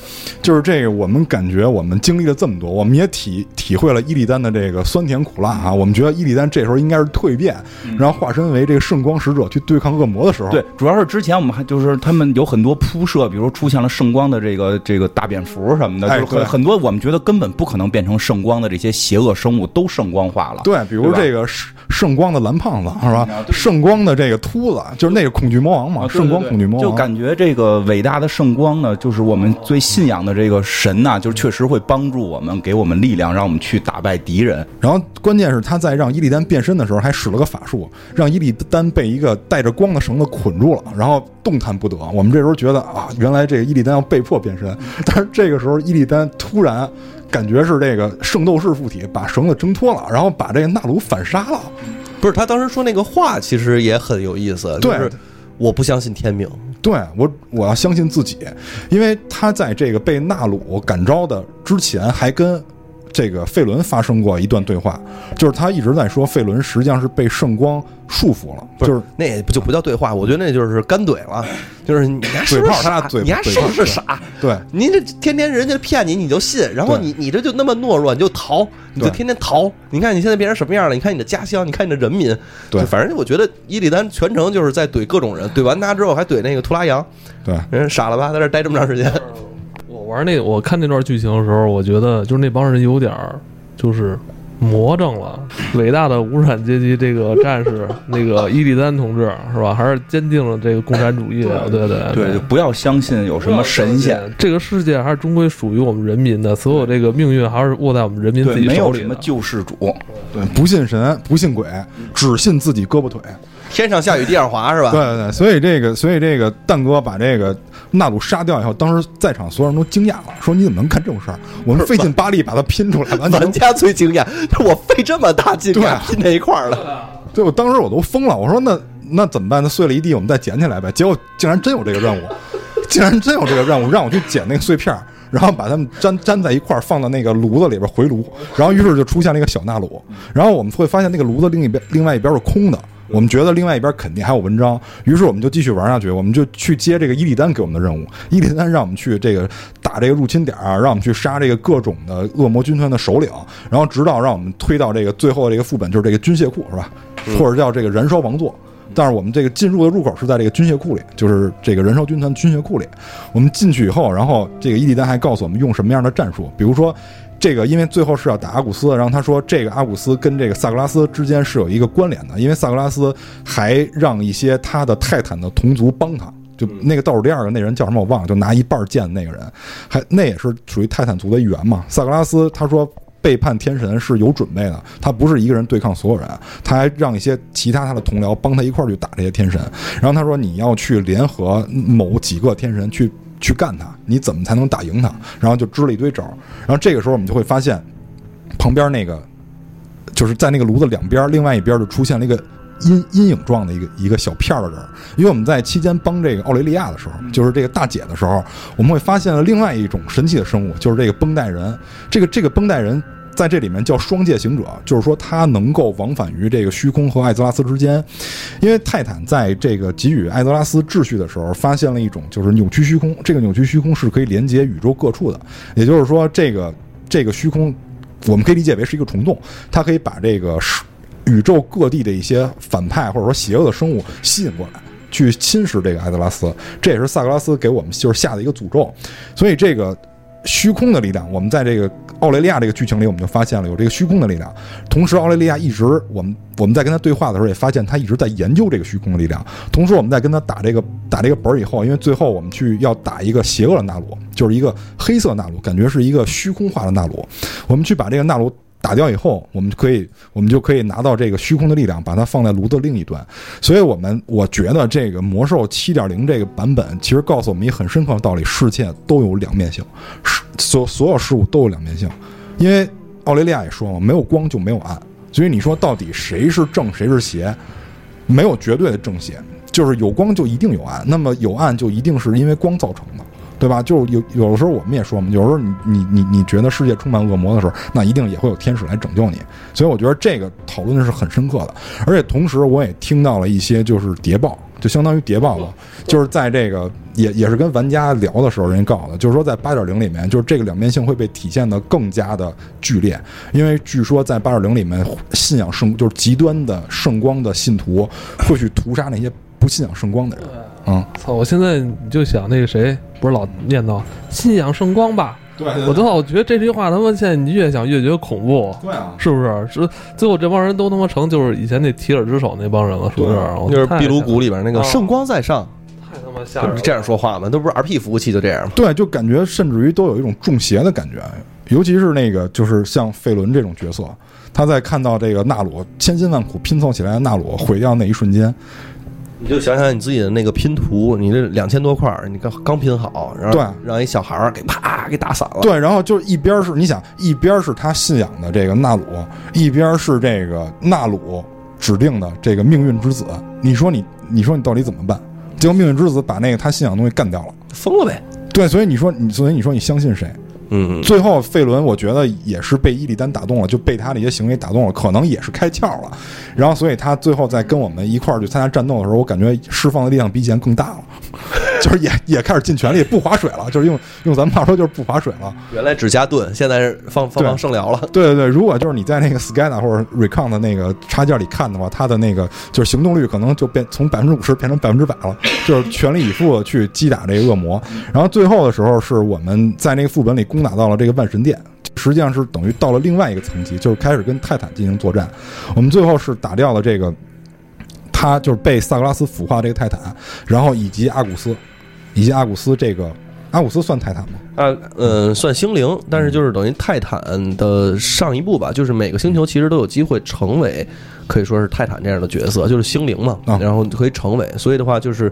[SPEAKER 3] 就是这个，我们感觉我们经历了这么多，我们也体体会了伊利丹的这个酸甜苦辣啊。我们觉得伊利丹这时候应该是蜕变，然后化身为这个圣光使者去对抗恶魔的时候。
[SPEAKER 2] 对，主要是之前我们还就是他们有很多铺设，比如说出现了圣光的这个这个大蝙蝠什么的，就是很很多我们觉得根本不可能变成圣光的这些邪恶生物都圣光化了。
[SPEAKER 3] 对，比如这个圣圣光的蓝胖子是吧圣光的这个秃子，就是那个恐惧魔王嘛，圣光恐惧魔王，
[SPEAKER 2] 就感觉这个伟大的圣光呢，就是我们最信仰的这个神呐、就是确实会帮助我们，给我们力量，让我们去打败敌人。
[SPEAKER 3] 然后关键是他在让伊利丹变身的时候，还使了个法术，让伊利丹被一个带着光的绳子捆住了，然后动弹不得。我们这时候觉得啊，原来这个伊利丹要被迫变身，但是这个时候伊利丹突然感觉是这个圣斗士附体，把绳子挣脱了，然后把这个纳鲁反杀了。
[SPEAKER 4] 不是他当时说那个话，其实也很有意思，就
[SPEAKER 3] 对
[SPEAKER 4] 是我不相信天命，
[SPEAKER 3] 对我，我要相信自己，因为他在这个被纳鲁感召的之前，还跟这个费伦发生过一段对话，就是他一直在说费伦实际上是被圣光束缚了，
[SPEAKER 4] 不
[SPEAKER 3] 就是
[SPEAKER 4] 那也不就不叫对话，我觉得那就是干怼了，就是你还是不是傻
[SPEAKER 3] 他俩嘴
[SPEAKER 4] 你还是不是傻？
[SPEAKER 3] 对
[SPEAKER 4] 您这天天人家骗你，你就信，然后你你这就那么懦弱，你就逃，你就天天逃。你看你现在变成什么样了？你看你的家乡，你看你的人民，
[SPEAKER 3] 对
[SPEAKER 4] 反正我觉得伊利丹全程就是在怼各种人，怼完他之后还怼那个图拉扬，
[SPEAKER 3] 对，
[SPEAKER 4] 人傻了吧，在这儿待这么长时间。
[SPEAKER 1] 我玩那我看那段剧情的时候，我觉得就是那帮人有点儿就是魔怔了。伟大的无产阶级这个战士，那个伊利丹同志是吧？还是坚定了这个共产主义的，对对
[SPEAKER 2] 对，就不要相信有什么神仙，，
[SPEAKER 1] 这个世界还是终归属于我们人民的，所有这个命运还是握在我们人民自
[SPEAKER 2] 对，
[SPEAKER 1] 己
[SPEAKER 2] 没有什么
[SPEAKER 1] 手里。
[SPEAKER 2] 救世主。
[SPEAKER 3] 对，不信神，不信鬼，只信自己胳膊腿。
[SPEAKER 4] 天上下雨地上滑是吧？
[SPEAKER 3] 对对对，所以这个，所以这个蛋哥把这个纳鲁杀掉以后，当时在场所有人都惊讶了，说你怎么能干这种事儿？我们费尽巴力把它拼出来
[SPEAKER 4] 玩家最惊讶，我费这么大劲拼在一块儿了。
[SPEAKER 3] 对我当时我都疯了，我说那那怎么办？那碎了一地，我们再捡起来呗。结果竟然真有这个任务，竟然真有这个任务，让我去捡那个碎片儿，然后把它们粘粘在一块儿，放到那个炉子里边回炉。然后于是就出现了一个小纳鲁。然后我们会发现那个炉子另一边另外一边是空的。我们觉得另外一边肯定还有文章，于是我们就继续玩下去，我们就去接这个伊利丹给我们的任务。伊利丹让我们去这个打这个入侵点儿，让我们去杀这个各种的恶魔军团的首领，然后直到让我们推到这个最后的这个副本，就是这个军械库，是吧？或者叫这个燃烧王座。但是我们这个进入的入口是在这个军械库里，就是这个燃烧军团军械库里。我们进去以后，然后这个伊利丹还告诉我们用什么样的战术，比如说。这个因为最后是要打阿古斯，然后他说这个阿古斯跟这个萨格拉斯之间是有一个关联的，因为萨格拉斯还让一些他的泰坦的同族帮他，就那个倒数第二个那人叫什么我忘了，就拿一半剑的那个人，还那也是属于泰坦族的一员嘛。萨格拉斯他说背叛天神是有准备的，他不是一个人对抗所有人，他还让一些其他他的同僚帮他一块儿去打这些天神。然后他说你要去联合某几个天神去去干他，你怎么才能打赢他？然后就支了一堆招儿。然后这个时候我们就会发现，旁边那个就是在那个炉子两边，另外一边就出现了一个。阴阴影状的一个一个小片儿的人，因为我们在期间帮这个奥雷利亚的时候，就是这个大姐的时候，我们会发现了另外一种神奇的生物，就是这个绷带人。这个这个绷带人在这里面叫双界行者，就是说他能够往返于这个虚空和艾泽拉斯之间。因为泰坦在这个给予艾泽拉斯秩序的时候，发现了一种就是扭曲虚空，这个扭曲虚空是可以连接宇宙各处的，也就是说，这个这个虚空我们可以理解为是一个虫洞，它可以把这个是宇宙各地的一些反派或者说邪恶的生物吸引过来。去侵蚀这个艾泽拉斯，这也是萨格拉斯给我们就是下的一个诅咒，所以这个虚空的力量，我们在这个奥雷利亚这个剧情里，我们就发现了有这个虚空的力量。同时，奥雷利亚一直我们我们在跟他对话的时候，也发现他一直在研究这个虚空的力量。同时，我们在跟他打这个打这个本儿以后，因为最后我们去要打一个邪恶的纳鲁，就是一个黑色纳鲁，感觉是一个虚空化的纳鲁。我们去把这个纳鲁。打掉以后，我们就可以，我们就可以拿到这个虚空的力量，把它放在炉子另一端。所以，我们我觉得这个魔兽七点零这个版本，其实告诉我们一个很深刻的道理：世界都有两面性，所所有事物都有两面性。因为奥雷利亚也说嘛，没有光就没有暗。所以你说到底谁是正谁是邪，没有绝对的正邪，就是有光就一定有暗，那么有暗就一定是因为光造成的。对吧？就是有有的时候我们也说嘛，有时候你你你你觉得世界充满恶魔的时候，那一定也会有天使来拯救你。所以我觉得这个讨论是很深刻的，而且同时我也听到了一些就是谍报，就相当于谍报吧，就是在这个也也是跟玩家聊的时候，人家告诉的，就是说在八点零里面，就是这个两面性会被体现的更加的剧烈，因为据说在八点零里面，信仰圣就是极端的圣光的信徒会去屠杀那些不信仰圣光的人。嗯，
[SPEAKER 1] 操！我现在你就想那个谁，不是老念叨信仰圣光吧？
[SPEAKER 3] 对
[SPEAKER 1] 我操！我觉得这句话他妈现在你越想越觉得恐怖，
[SPEAKER 3] 对啊，
[SPEAKER 1] 是不是？是最后这帮人都他妈成就是以前那提尔之手那帮人了，是不是？
[SPEAKER 4] 就是
[SPEAKER 1] 太
[SPEAKER 4] 壁炉谷里边那个
[SPEAKER 1] 啊
[SPEAKER 4] 圣光在上，
[SPEAKER 1] 太他妈吓人了！
[SPEAKER 4] 这样说话吗？都不是 RP 服务器就这样吗？
[SPEAKER 3] 对，就感觉甚至于都有一种中邪的感觉，尤其是那个就是像费伦这种角色，他在看到这个纳鲁千辛万苦拼凑起来的纳鲁毁掉那一瞬间，
[SPEAKER 4] 你就想想你自己的那个拼图，你这两千多块儿，你刚刚拼好，然后
[SPEAKER 3] 对
[SPEAKER 4] 让一小孩儿给啪给打散了。
[SPEAKER 3] 对，然后就是一边是你想，一边是他信仰的这个纳鲁，一边是这个纳鲁指定的这个命运之子，你说你你说你到底怎么办？结果命运之子把那个他信仰的东西干掉了。
[SPEAKER 4] 疯了呗。
[SPEAKER 3] 对，所以你说你，所以你说你相信谁？最后费伦，我觉得也是被伊利丹打动了，就被他的一些行为打动了，可能也是开窍了。然后，所以他最后在跟我们一块儿去参加战斗的时候，我感觉释放的力量比以前更大了，就是也也开始尽全力不划水了，就是用用咱们话说就是不划水了。
[SPEAKER 4] 原来只加盾，现在是放放
[SPEAKER 3] 对
[SPEAKER 4] 放圣疗了。
[SPEAKER 3] 对对对，如果就是你在那个 SCADA 或者 Recon 的那个插件里看的话，它的那个就是行动率可能就变从百分之五十变成百分之百了，就是全力以赴地去击打这个恶魔。然后最后的时候，是我们在那个副本里攻打到了这个万神殿。实际上是等于到了另外一个层级，就是开始跟泰坦进行作战。我们最后是打掉了这个，他就是被萨格拉斯腐化这个泰坦，然后以及阿古斯，以及阿古斯这个阿古斯算泰坦吗？
[SPEAKER 4] 啊，嗯，算星灵，但是就是等于泰坦的上一步吧，就是每个星球其实都有机会成为，可以说是泰坦这样的角色，就是星灵嘛，
[SPEAKER 3] 啊
[SPEAKER 4] 然后可以成为，所以的话就是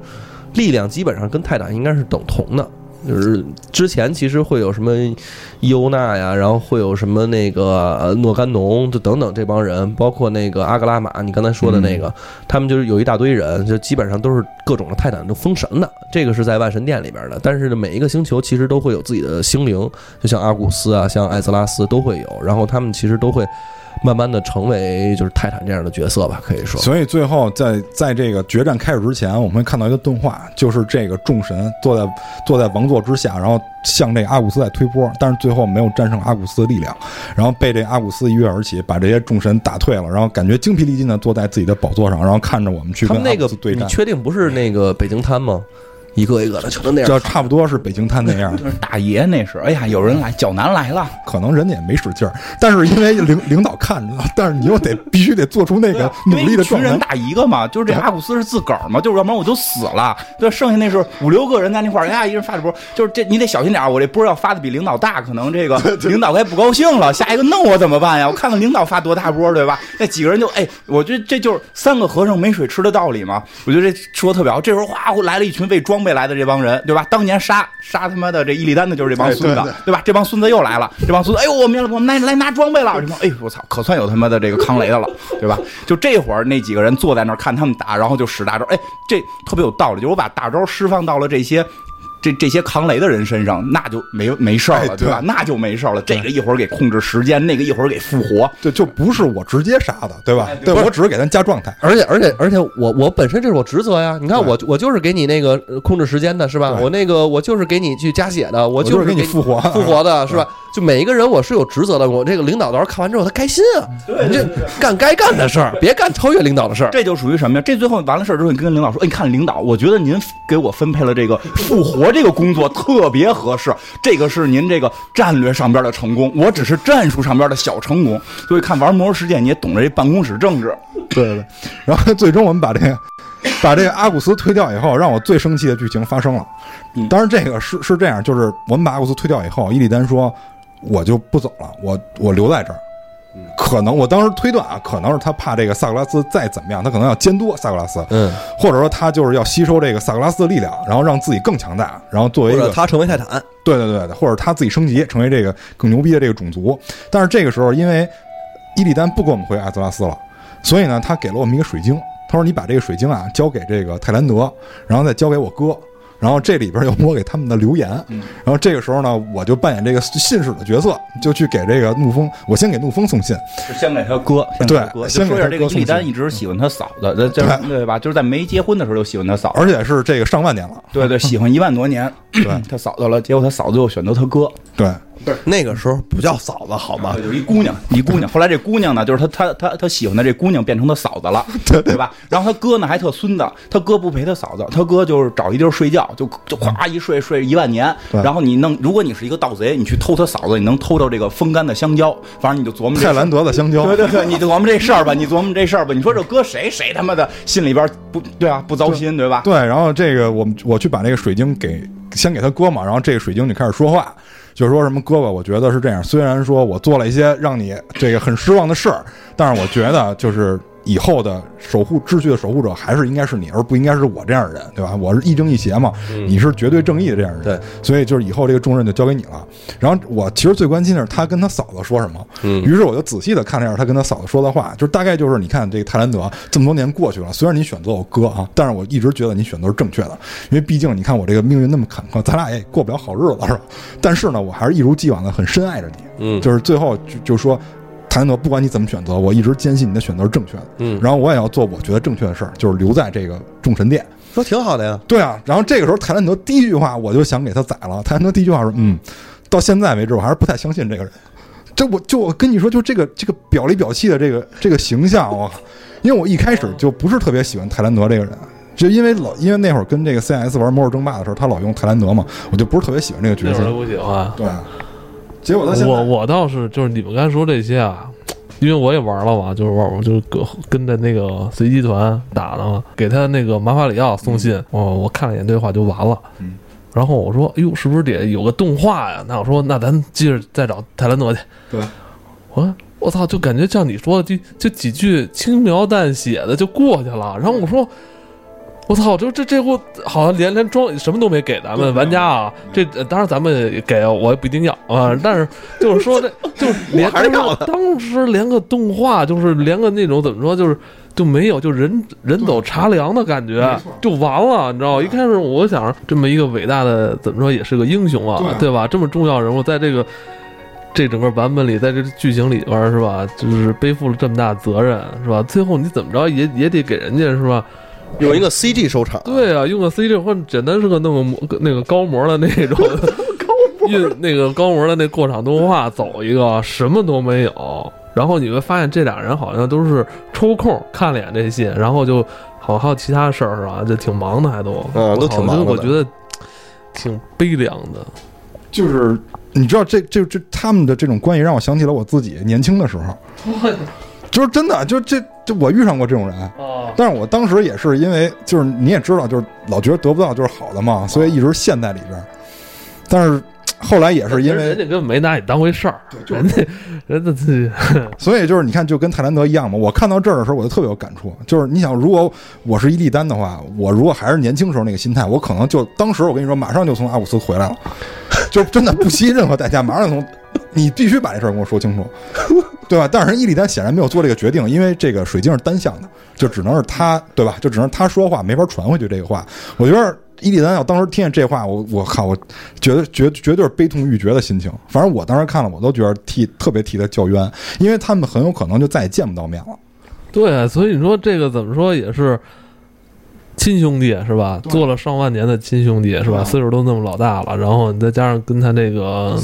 [SPEAKER 4] 力量基本上跟泰坦应该是等同的。就是之前其实会有什么伊欧娜呀，然后会有什么那个呃诺甘农，就等等这帮人，包括那个阿格拉玛，你刚才说的那个，他们就是有一大堆人，就基本上都是各种的泰坦都封神的，这个是在万神殿里边的。但是呢，每一个星球其实都会有自己的星灵，就像阿古斯啊，像艾泽拉斯都会有，然后他们其实都会慢慢的成为就是泰坦这样的角色吧，可以说。
[SPEAKER 3] 所以最后在在这个决战开始之前，我们会看到一个动画，就是这个众神坐在坐在王座之下，然后向这个阿古斯在推波，但是最后没有战胜阿古斯的力量，然后被这阿古斯一跃而起，把这些众神打退了，然后感觉精疲力尽的坐在自己的宝座上，然后看着我们去跟
[SPEAKER 4] 那个你确定不是那个北京滩吗？一个一个的全都那样
[SPEAKER 3] 就。差不多是北京滩那样，
[SPEAKER 2] 就是大爷那是，哎呀，有人来，脚男来了，
[SPEAKER 3] 可能人家也没使劲儿，但是因为领领导看着了，但是你又得必须得做出那个努力的状态
[SPEAKER 2] 一群人。打一个嘛，就是这阿古斯是自个儿嘛，就是要不然我就死了。对，剩下那是五六个人在那块儿，呀，一人发着波，就是这你得小心点儿，我这波要发的比领导大，可能这个 领导该不高兴了，下一个弄我怎么办呀？我看看领导发多大波，对吧？那几个人就哎，我觉得这就是三个和尚没水吃的道理嘛。我觉得这说的特别好。这时候哗来了一群被装备来的这帮人，对吧？当年杀杀他妈的这伊利丹的就是这帮孙子，
[SPEAKER 3] 哎对对
[SPEAKER 2] 对吧？这帮孙子又来了，这帮孙子，哎呦，我们我们来来拿装备了，这帮，哎呦，我操，可算有他妈的这个康雷的了，对吧？就这会儿那几个人坐在那儿看他们打，然后就使大招，哎，这特别有道理，就是我把大招释放到了这些。这这些扛雷的人身上，那就没没事儿了，
[SPEAKER 3] 哎
[SPEAKER 2] 对吧？那就没事儿了。这个一会儿给控制时间，那个一会儿给复活，
[SPEAKER 3] 对，就不是我直接杀的，对吧？对，我只是给他加状态。
[SPEAKER 4] 而且而且而且我我本身这是我职责呀！你看我我就是给你那个呃控制时间的是吧？我那个我就是给你去加血的，我
[SPEAKER 3] 我就是给你复活
[SPEAKER 4] 复活的 是吧？就每一个人我是有职责的，我这个领导到时候看完之后他开心啊！你这干该干的事儿，别干超越领导的事儿。
[SPEAKER 2] 这就属于什么呀？这最后完了事儿之后，你跟领导说：“哎，你看领导，我觉得您给我分配了这个复活这个工作特别合适，这个是您这个战略上边的成功，我只是战术上边的小成功。所以看玩《魔兽世界》，你也懂这办公室政治。
[SPEAKER 3] 对对对，然后最终我们把这个把这个阿古斯推掉以后，让我最生气的剧情发生了
[SPEAKER 2] 嗯。
[SPEAKER 3] 当然，这个是是这样，就是我们把阿古斯推掉以后，伊利丹说我就不走了，我我留在这儿。可能我当时推断啊，可能是他怕这个萨格拉斯再怎么样，他可能要监督萨格拉斯，
[SPEAKER 4] 嗯，
[SPEAKER 3] 或者说他就是要吸收这个萨格拉斯的力量，然后让自己更强大，然后作为一个
[SPEAKER 4] 他成为泰坦，
[SPEAKER 3] 对对对对，或者他自己升级成为这个更牛逼的这个种族。但是这个时候，因为伊利丹不跟我们回艾泽拉斯了，所以呢，他给了我们一个水晶。他说：“你把这个水晶啊交给这个泰兰德，然后再交给我哥。然后这里边有我给他们的留言。然后这个时候呢，我就扮演这个信使的角色，就去给这个怒风，我先给怒风送信。
[SPEAKER 2] 就先给他哥，
[SPEAKER 3] 对先
[SPEAKER 2] 说一下这个伊利丹一直喜欢他嫂子，
[SPEAKER 3] 对
[SPEAKER 2] 对吧？就是在没结婚的时候就喜欢他嫂子，
[SPEAKER 3] 而且是这个上万年了。
[SPEAKER 2] 对对，喜欢一万多年。
[SPEAKER 3] 对
[SPEAKER 2] 他嫂子了，结果他嫂子又选择他哥，
[SPEAKER 3] 对，
[SPEAKER 5] 那个时候不叫嫂子好吗？
[SPEAKER 2] 有一姑娘，一姑娘。后来这姑娘呢，就是他他他他喜欢的这姑娘变成他嫂子了，对吧？然后他哥呢还特孙子，他哥不陪他嫂子，他哥就是找一地儿睡觉，就就咵一睡睡一万年。然后你弄，如果你是一个盗贼，你去偷他嫂子，你能偷到这个风干的香蕉，反正你就琢磨这
[SPEAKER 3] 泰兰德的香蕉，
[SPEAKER 2] 对对对，你就琢磨这事儿吧，你琢磨这事儿吧。你说这搁谁，谁他妈的心里边不对啊，不糟心，对吧？
[SPEAKER 3] 对，然后这个我们我去把那个水晶给先给他哥嘛，然后这个水晶就开始说话，就说什么哥哥，我觉得是这样，虽然说我做了一些让你这个很失望的事儿，但是我觉得就是以后的守护秩序的守护者还是应该是你，而不应该是我这样的人，对吧？我是亦正亦邪嘛，你是绝对正义的这样的人，
[SPEAKER 4] 对，
[SPEAKER 3] 所以就是以后这个重任就交给你了。然后我其实最关心的是他跟他嫂子说什么，
[SPEAKER 4] 嗯
[SPEAKER 3] 于是我就仔细的看了一下他跟他嫂子说的话，就是大概就是你看这个泰兰德这么多年过去了，虽然你选择我哥啊，但是我一直觉得你选择是正确的，因为毕竟你看我这个命运那么坎坷，咱俩也过不了好日子，是吧？但是呢，我还是一如既往的很深爱着你，
[SPEAKER 4] 嗯
[SPEAKER 3] 就是最后就就说。泰兰德，不管你怎么选择，我一直坚信你的选择是正确的。
[SPEAKER 4] 嗯
[SPEAKER 3] 然后我也要做我觉得正确的事儿，就是留在这个众神殿。
[SPEAKER 5] 说挺好的呀。
[SPEAKER 3] 对啊，然后这个时候泰兰德第一句话我就想给他宰了。泰兰德第一句话说：“嗯，到现在为止我还是不太相信这个人。”这我就我跟你说，就这个这个表里表气的这个这个形象，我因为我一开始就不是特别喜欢泰兰德这个人，就因为老因为那会儿跟这个 CS 玩魔兽争霸的时候，他老用泰兰德嘛，我就不是特别喜欢这个角色。
[SPEAKER 1] 不喜欢。
[SPEAKER 3] 对，结果他现在
[SPEAKER 1] 我我倒是就是你们刚才说这些啊，因为我也玩了嘛，就是玩就是跟跟着那个随机团打的嘛，给他那个马法里奥送信，哦，我看了一眼对话就完了。
[SPEAKER 3] 嗯。
[SPEAKER 1] 然后我说：“哎呦，是不是得有个动画呀？”那我说：“那咱接着再找泰兰德去。”
[SPEAKER 3] 对，
[SPEAKER 1] 我说：“我操，就感觉像你说的，就就几句轻描淡写的就过去了。”然后我说。我操！这这这货好像连连装什么都没给咱们玩家啊！这呃当然咱们给我也不一定要啊，但是就是说这 就是连当时连个动画，就是连个那种怎么说，就是就没有，就人人走茶凉的感觉就完了，你知道吗？一开始我想这么一个伟大的怎么说也是个英雄啊，
[SPEAKER 3] 对
[SPEAKER 1] 对吧？这么重要人物在这个。这整个版本里，在这剧情里边是吧，就是背负了这么大责任是吧？最后你怎么着也也得给人家是吧？
[SPEAKER 5] 用一个 CG 收场，
[SPEAKER 1] 对啊，用个 CG 或者简单是个弄个模那个高模的那种 运那个高模的那过场动画走一个，什么都没有。然后你会发现这俩人好像都是抽空看了眼这戏，然后就好像还有其他事儿是吧？就挺忙的，还都
[SPEAKER 5] 嗯都挺忙的
[SPEAKER 1] 我觉得挺悲凉的。
[SPEAKER 3] 就是你知道这这这他们的这种关系让我想起了我自己年轻的时候，就是真的，就这这我遇上过这种人。
[SPEAKER 1] 哦，
[SPEAKER 3] 但是我当时也是因为，就是你也知道，就是老觉得得不到就是好的嘛，所以一直陷在里边儿。但是后来也是因为，
[SPEAKER 1] 人家根本没拿你当回事儿，人家人家自己
[SPEAKER 3] 所以就是你看，就跟泰兰德一样嘛。我看到这儿的时候，我就特别有感触。就是你想，如果我是伊利丹的话，我如果还是年轻时候那个心态，我可能就当时我跟你说，马上就从阿古斯回来了，就真的不惜任何代价，马上就从。你必须把这事儿跟我说清楚，对吧？但是伊利丹显然没有做这个决定，因为这个水晶是单向的，就只能是他，对吧？就只能他说话，没法传回去这个话。我觉得伊利丹要当时听见这话，我我靠，我觉得绝绝对是悲痛欲绝的心情。反正我当时看了，我都觉得替特别替他叫冤，因为他们很有可能就再也见不到面了。
[SPEAKER 1] 对，啊所以你说这个怎么说也是亲兄弟是吧？做了上万年的亲兄弟是吧？岁数都那么老大了，然后你再加上跟他那个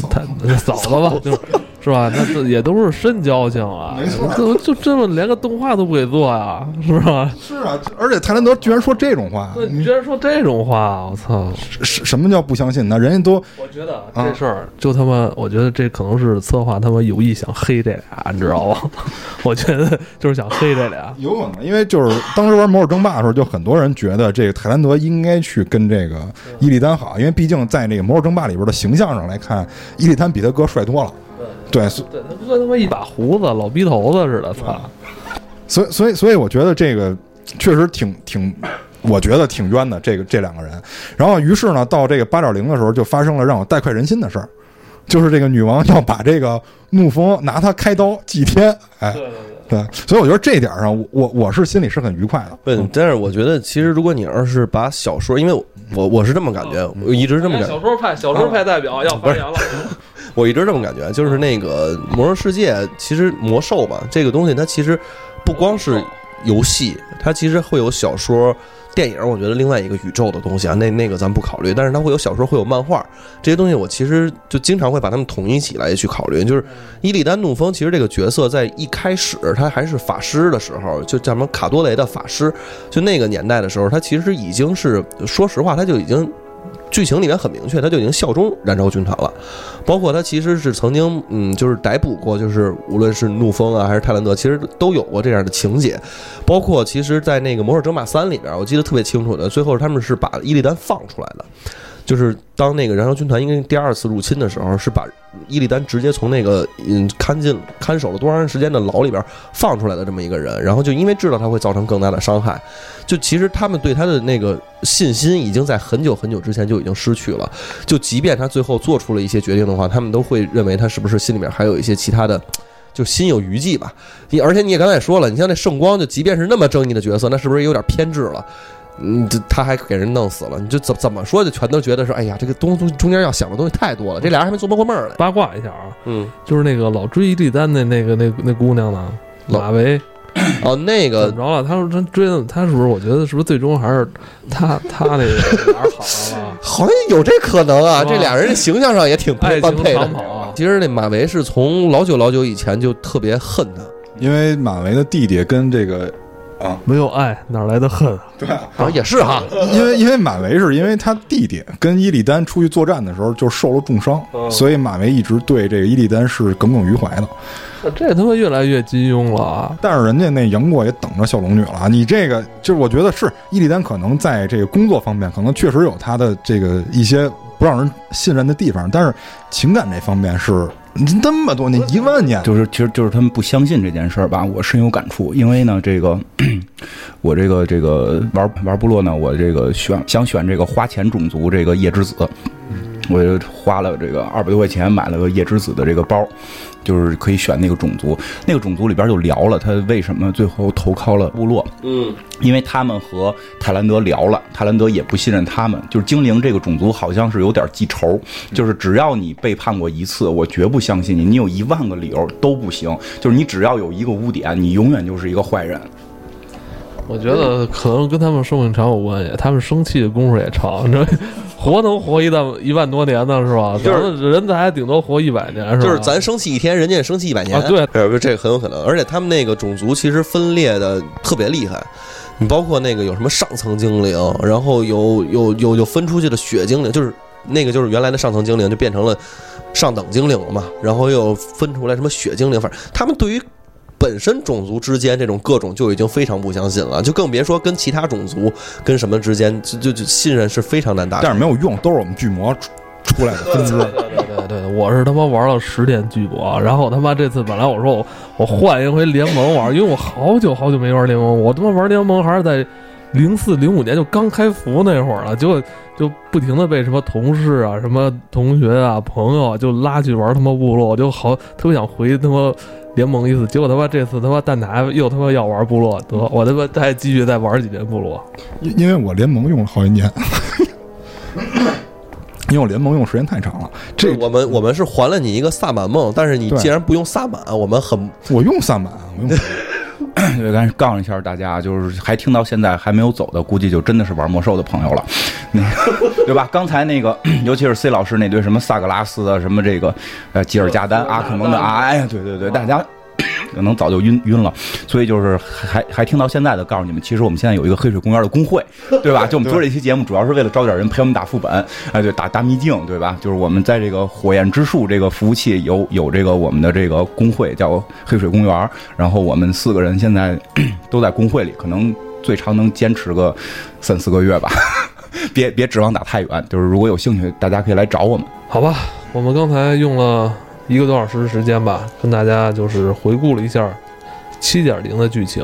[SPEAKER 1] 他嫂子吧，就是是吧？那这也都是深交情啊
[SPEAKER 3] 没错，
[SPEAKER 1] 怎么就这么连个动画都不给做呀？是吧？
[SPEAKER 3] 是啊，而且泰兰德居然说这种话，
[SPEAKER 1] 对，你居然说这种话，我操！
[SPEAKER 3] 什什么叫不相信呢？人家都
[SPEAKER 1] 我觉得
[SPEAKER 3] 啊
[SPEAKER 1] 这事儿就他妈，我觉得这可能是策划他妈有意想黑这俩，你知道吗？我觉得就是想黑这俩。
[SPEAKER 3] 有可能，因为就是当时玩魔兽争霸的时候，就很多人觉得这个泰兰德应该去跟这个伊利丹好，因为毕竟在这个魔兽争霸里边的形象上来看，伊利丹比他哥帅多了。对，所
[SPEAKER 1] 对，他哥他妈一把胡子，老逼头子似的，操！
[SPEAKER 3] 所以所以所以我觉得这个确实挺挺，我觉得挺冤的。这个这两个人，然后于是呢，到这个八点零的时候，就发生了让我大快人心的事儿，就是这个女王要把这个怒风拿他开刀祭天，哎，
[SPEAKER 1] 对对
[SPEAKER 3] 对，所以我觉得这一点上，我我我是心里是很愉快的。
[SPEAKER 4] 对，但是我觉得其实如果你要是把小说，因为我我我是这么感觉，我一直这么
[SPEAKER 1] 对。
[SPEAKER 4] 感觉，
[SPEAKER 1] 小说派小说派代表要发言了，
[SPEAKER 4] 我一直这么感觉，就是那个魔兽世界，其实魔兽吧，这个东西它其实不光是游戏，它其实会有小说。电影，我觉得另外一个宇宙的东西啊，那那个咱不考虑，但是它会有小说，会有漫画这些东西，我其实就经常会把它们统一起来去考虑。就是伊利丹怒风，其实这个角色在一开始他还是法师的时候，就叫什么卡多雷的法师，就那个年代的时候，他其实已经是，说实话，他就已经。剧情里面很明确，他就已经效忠燃烧军团了，包括他其实是曾经，嗯，就是逮捕过，就是无论是怒风啊还是泰兰德，其实都有过这样的情节，包括其实，在那个《魔兽争霸三》里边，我记得特别清楚的，最后他们是把伊利丹放出来的。就是当那个燃烧军团因为第二次入侵的时候，是把伊利丹直接从那个嗯看进看守了多长时间的牢里边放出来的这么一个人，然后就因为知道他会造成更大的伤害，就其实他们对他的那个信心已经在很久很久之前就已经失去了。就即便他最后做出了一些决定的话，他们都会认为他是不是心里面还有一些其他的，就心有余悸吧。你而且你也刚才也说了，你像那圣光，就即便是那么正义的角色，那是不是有点偏执了？嗯，这他还给人弄死了，你就怎怎么说就全都觉得说，哎呀，这个东中中间要想的东西太多了，这俩人还没琢磨过闷儿呢。
[SPEAKER 1] 八卦一下啊，
[SPEAKER 4] 嗯，
[SPEAKER 1] 就是那个老追伊利丹的那个那那姑娘呢，马维
[SPEAKER 4] 哦，那
[SPEAKER 1] 怎
[SPEAKER 4] 个
[SPEAKER 1] 么着了？他说他追的，他是不是？我觉得是不是最终还是他他那个哪儿好了？
[SPEAKER 4] 好像有这可能啊，这俩人形象上也挺般配的其实那马维是从老久老久以前就特别恨他，
[SPEAKER 3] 因为马维的弟弟跟这个啊，
[SPEAKER 1] 没有爱哪来的恨？
[SPEAKER 4] 对。啊也是哈，
[SPEAKER 3] 因为因为马维是因为他弟弟跟伊利丹出去作战的时候就受了重伤，所以马维一直对这个伊利丹是耿耿于怀的。
[SPEAKER 1] 这他妈越来越金庸了啊！
[SPEAKER 3] 但是人家那杨过也等着小龙女了，你这个就是我觉得是伊利丹可能在这个工作方面可能确实有他的这个一些不让人信任的地方，但是情感这方面是那么多年一万年，
[SPEAKER 2] 就是其实就是他们不相信这件事儿吧，我深有感触。因为呢，这个我这个这个玩玩部落呢，我这个选想选这个花钱种族这个夜之子，我就花了这个二百多块钱买了个夜之子的这个包，就是可以选那个种族。那个种族里边就聊了他为什么最后投靠了部落，
[SPEAKER 4] 嗯，
[SPEAKER 2] 因为他们和泰兰德聊了，泰兰德也不信任他们。就是精灵这个种族好像是有点记仇，就是只要你背叛过一次，我绝不相信你。你有一万个理由都不行，就是你只要有一个污点，你永远就是一个坏人。
[SPEAKER 1] 我觉得可能跟他们寿命长有关系，他们生气的功夫也长，你知道，活能活一万一万多年呢，是吧？
[SPEAKER 4] 就是
[SPEAKER 1] 人咱还顶多活一百年，是吧？
[SPEAKER 4] 就是咱生气一天，人家也生气一百年。
[SPEAKER 1] 啊，对，
[SPEAKER 4] 呃，这个很有可能，而且他们那个种族其实分裂的特别厉害，你包括那个有什么上层精灵，然后有有有有分出去的血精灵，就是那个就是原来的上层精灵就变成了上等精灵了嘛，然后又分出来什么血精灵，反正他们对于本身种族之间这种各种就已经非常不相信了，就更别说跟其他种族跟什么之间，就就就信任是非常难达成。
[SPEAKER 3] 但是没有用，都是我们巨魔出出来的分支。
[SPEAKER 1] 对对对，我是他妈玩了十天巨魔，然后他妈这次本来我说我我换一回联盟玩，因为我好久好久没玩联盟，我他妈玩联盟还是在零四零五年就刚开服那会儿了，结果就不停的被什么同事啊、什么同学啊、朋友啊就拉去玩他妈部落，我就好特别想回他妈联盟一次，结果他妈这次他妈蛋挞又他妈要玩部落，得我他妈再继续再玩几年部落。
[SPEAKER 3] 因因为我联盟用了好几年，因为我联盟用时间太长了。这
[SPEAKER 4] 我们我们是还了你一个萨满梦，但是你既然不用萨满，我们很
[SPEAKER 3] 我用萨满，我用
[SPEAKER 2] 对，刚才告诉一下大家，就是还听到现在还没有走的，估计就真的是玩魔兽的朋友了，那个对吧？刚才那个，尤其是 C 老师那堆什么萨格拉斯啊，什么这个呃吉尔加丹、阿克蒙的啊，哎呀，对对对，大家。可能早就晕晕了，所以就是还还听到现在的，告诉你们，其实我们现在有一个黑水公园的工会，对吧？就我们做这期节目，主要是为了招点人陪我们打副本，哎，对，打大秘境，对吧？就是我们在这个火焰之树这个服务器有有这个我们的这个工会叫黑水公园，然后我们四个人现在 都在工会里，可能最长能坚持个三四个月吧。别别指望打太远，就是如果有兴趣，大家可以来找我们。
[SPEAKER 1] 好吧，我们刚才用了一个多小时的时间吧，跟大家就是回顾了一下七点零的剧情，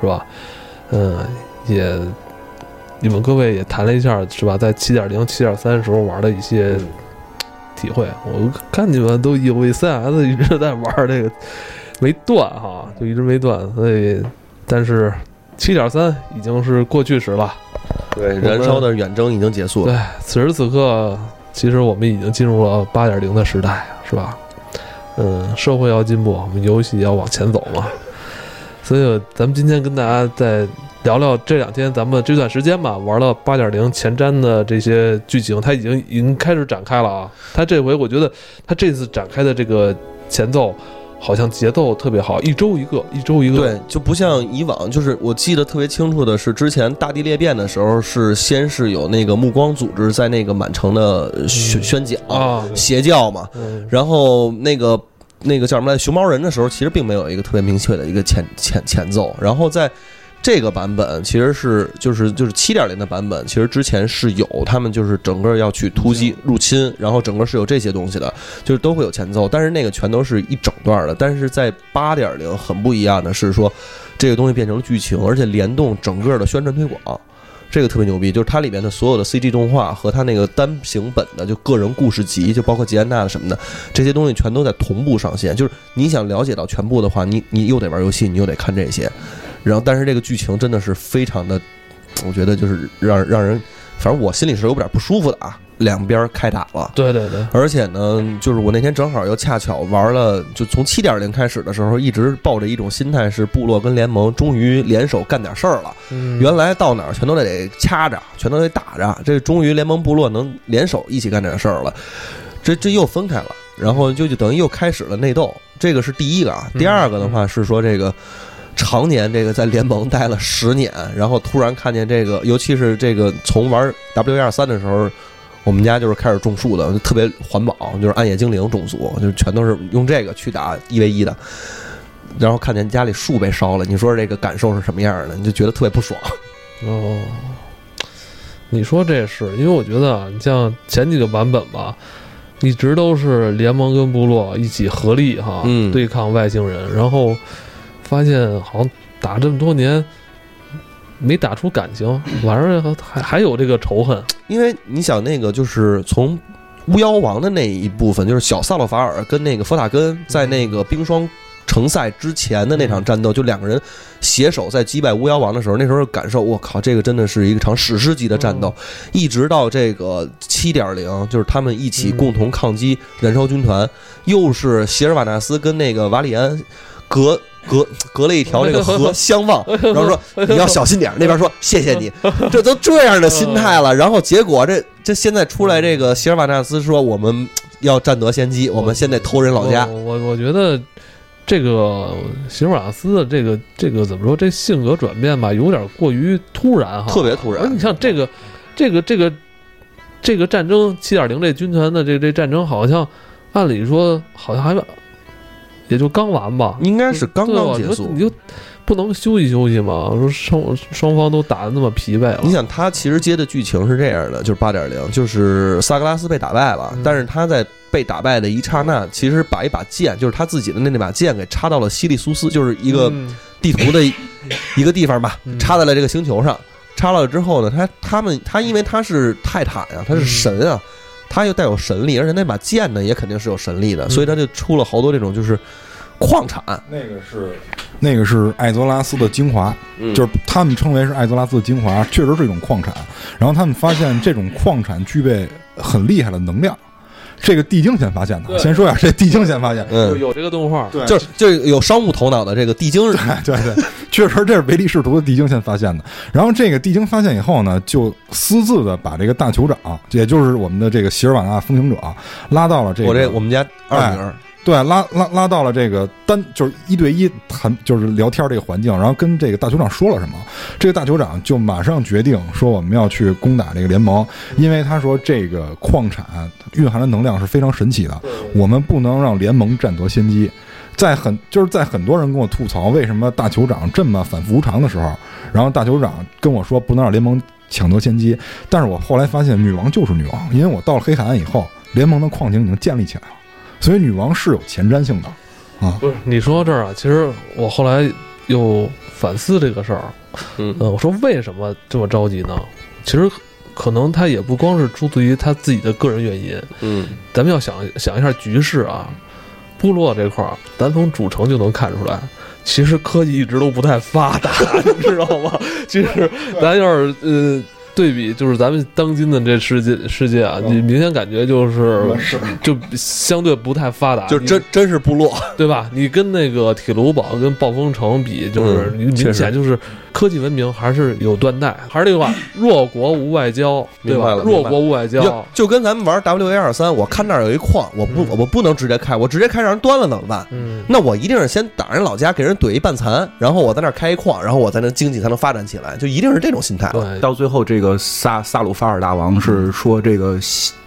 [SPEAKER 1] 是吧？嗯，也你们各位也谈了一下，是吧？在七点零、七点三时候玩的一些体会。我看你们都有 VCS 一直在玩这个，没断哈，就一直没断，所以但是七点三已经是过去时了。
[SPEAKER 4] 对燃烧的远征已经结束了。
[SPEAKER 1] 对，此时此刻，其实我们已经进入了八点零的时代，是吧？嗯，社会要进步，我们游戏要往前走嘛。所以咱们今天跟大家再聊聊这两天咱们这段时间吧，玩了八点零前瞻的这些剧情，它已经已经开始展开了啊。它这回我觉得它这次展开的这个前奏。好像节奏特别好，一周一个，一周一个。
[SPEAKER 4] 对，就不像以往，就是我记得特别清楚的是，之前大地裂变的时候，是先是有那个目光组织在那个满城的宣宣讲
[SPEAKER 1] 啊，
[SPEAKER 4] 邪教嘛，
[SPEAKER 1] 嗯
[SPEAKER 4] 然后那个那个叫什么来，熊猫人的时候，其实并没有一个特别明确的一个前前前奏，然后在。这个版本其实是就是就是七点零的版本，其实之前是有他们就是整个要去突击入侵，然后整个是有这些东西的，就是都会有前奏，但是那个全都是一整段的。但是在八点零很不一样的是说，这个东西变成了剧情，而且联动整个的宣传推广，这个特别牛逼。就是它里面的所有的 CG 动画和它那个单行本的就个人故事集，就包括吉安娜的什么的这些东西，全都在同步上线。就是你想了解到全部的话，你你又得玩游戏，你又得看这些。然后，但是这个剧情真的是非常的，我觉得就是让让人，反正我心里是有点不舒服的啊。两边开打了，
[SPEAKER 1] 对对对，
[SPEAKER 4] 而且呢，就是我那天正好又恰巧玩了，就从七点零开始的时候，一直抱着一种心态是部落跟联盟终于联手干点事儿了。
[SPEAKER 1] 嗯
[SPEAKER 4] 原来到哪儿全都得掐着，全都得打着，这终于联盟部落能联手一起干点事儿了。这这又分开了，然后就就等于又开始了内斗。这个是第一个啊，第二个的话是说这个。常年这个在联盟待了十年，然后突然看见这个，尤其是这个从玩 W 二三的时候，我们家就是开始种树的，就特别环保，就是暗夜精灵种族，就是全都是用这个去打一 v 一的。然后看见家里树被烧了，你说这个感受是什么样的？你就觉得特别不爽。
[SPEAKER 1] 哦，你说这是因为我觉得啊，你像前几个版本吧，一直都是联盟跟部落一起合力哈，
[SPEAKER 4] 嗯
[SPEAKER 1] 对抗外星人，然后发现好像打这么多年没打出感情，晚上还还有这个仇恨，
[SPEAKER 4] 因为你想那个就是从巫妖王的那一部分，就是小萨洛法尔跟那个佛塔根在那个冰霜城赛之前的那场战斗，就两个人携手在击败巫妖王的时候，那时候感受，我靠，这个真的是一场史诗级的战斗。一直到这个七点零，就是他们一起共同抗击燃烧军团，又是席尔瓦纳斯跟那个瓦里安隔。隔隔了一条这个 河相望，然后说你要小心点。那边说 谢谢你，这都这样的心态了。然后结果这这现在出来这个席尔瓦纳斯说我们要占得先机，我们现在偷人老家。
[SPEAKER 1] 我我我觉得这个席尔瓦纳斯的这个这个怎么说，这性格转变吧，有点过于突然哈，
[SPEAKER 4] 特别突然
[SPEAKER 1] 你像这个这个这个这个战争七点零这军团的这这战争，好像按理说好像还也就刚完吧，
[SPEAKER 4] 应该是刚刚结束
[SPEAKER 1] 你。就不能休息休息吗？说双双方都打的那么疲惫了，
[SPEAKER 4] 你想，他其实接的剧情是这样的，就是八点零，就是萨格拉斯被打败了，
[SPEAKER 1] 嗯
[SPEAKER 4] 但是他在被打败的一刹那，其实把一把剑，就是他自己的那那把剑给插到了西利苏斯，就是一个
[SPEAKER 1] 嗯
[SPEAKER 4] 地图的一一个地方吧
[SPEAKER 1] 嗯，
[SPEAKER 4] 插在了这个星球上。插了之后呢，他他们他因为他是泰坦呀，他是神啊，他又带有神力，而且那把剑呢也肯定是有神力的，
[SPEAKER 1] 嗯。
[SPEAKER 4] 所以他就出了好多这种就是矿产，
[SPEAKER 3] 那个是那个是艾泽拉斯的精华，
[SPEAKER 4] 嗯。
[SPEAKER 3] 就是他们称为是艾泽拉斯的精华，确实是一种矿产。然后他们发现这种矿产具备很厉害的能量，这个地精先发现的。先说一下，这地精先发现。
[SPEAKER 1] 有
[SPEAKER 4] 嗯，
[SPEAKER 1] 有这个动画，
[SPEAKER 3] 对
[SPEAKER 4] 就是就是有商务头脑的这个地精人，
[SPEAKER 3] 对对，确实这是唯利是图的地精先发现的。然后这个地精发现以后呢，就私自的把这个大酋长，也就是我们的这个席尔瓦纳风行者，拉到了这个
[SPEAKER 4] 我这我们家二女儿，
[SPEAKER 3] 对，拉拉拉到了这个单就是一对一谈，就是聊天这个环境，然后跟这个大酋长说了什么，这个大酋长就马上决定说我们要去攻打这个联盟，因为他说这个矿产蕴含的能量是非常神奇的，我们不能让联盟占得先机。在很就是在很多人跟我吐槽为什么大酋长这么反复无常的时候，然后大酋长跟我说不能让联盟抢得先机，但是我后来发现女王就是女王，因为我到了黑海岸以后，联盟的矿井已经建立起来了。所以女王是有前瞻性的啊。
[SPEAKER 1] 不是你说到这儿啊，其实我后来又反思这个事儿，
[SPEAKER 4] 嗯
[SPEAKER 1] 呃，我说为什么这么着急呢？其实可能他也不光是出自于他自己的个人原因，
[SPEAKER 4] 嗯，
[SPEAKER 1] 咱们要想想一下局势啊，部落这块儿，咱从主城就能看出来。其实科技一直都不太发达，你知道吗？其实咱要是呃对比就是咱们当今的这世界世界啊，你明显感觉就是就相对不太发达，
[SPEAKER 4] 就真真是部落，
[SPEAKER 1] 对吧？你跟那个铁炉堡跟暴风城比，就是明显就是科技文明还是有断代。还是那句话，弱国无外交，对吧？弱国无外交，
[SPEAKER 4] 就跟咱们玩 W A 二三，我看那儿有一矿，我不我不能直接开，我直接开让人端了怎么办？
[SPEAKER 1] 嗯，
[SPEAKER 4] 那我一定是先打人老家，给人怼一半残，然后我在那儿开一矿，然后我才能经济才能发展起来，就一定是这种心态。
[SPEAKER 1] 对，
[SPEAKER 2] 到最后，这个萨萨鲁法尔大王是说，这个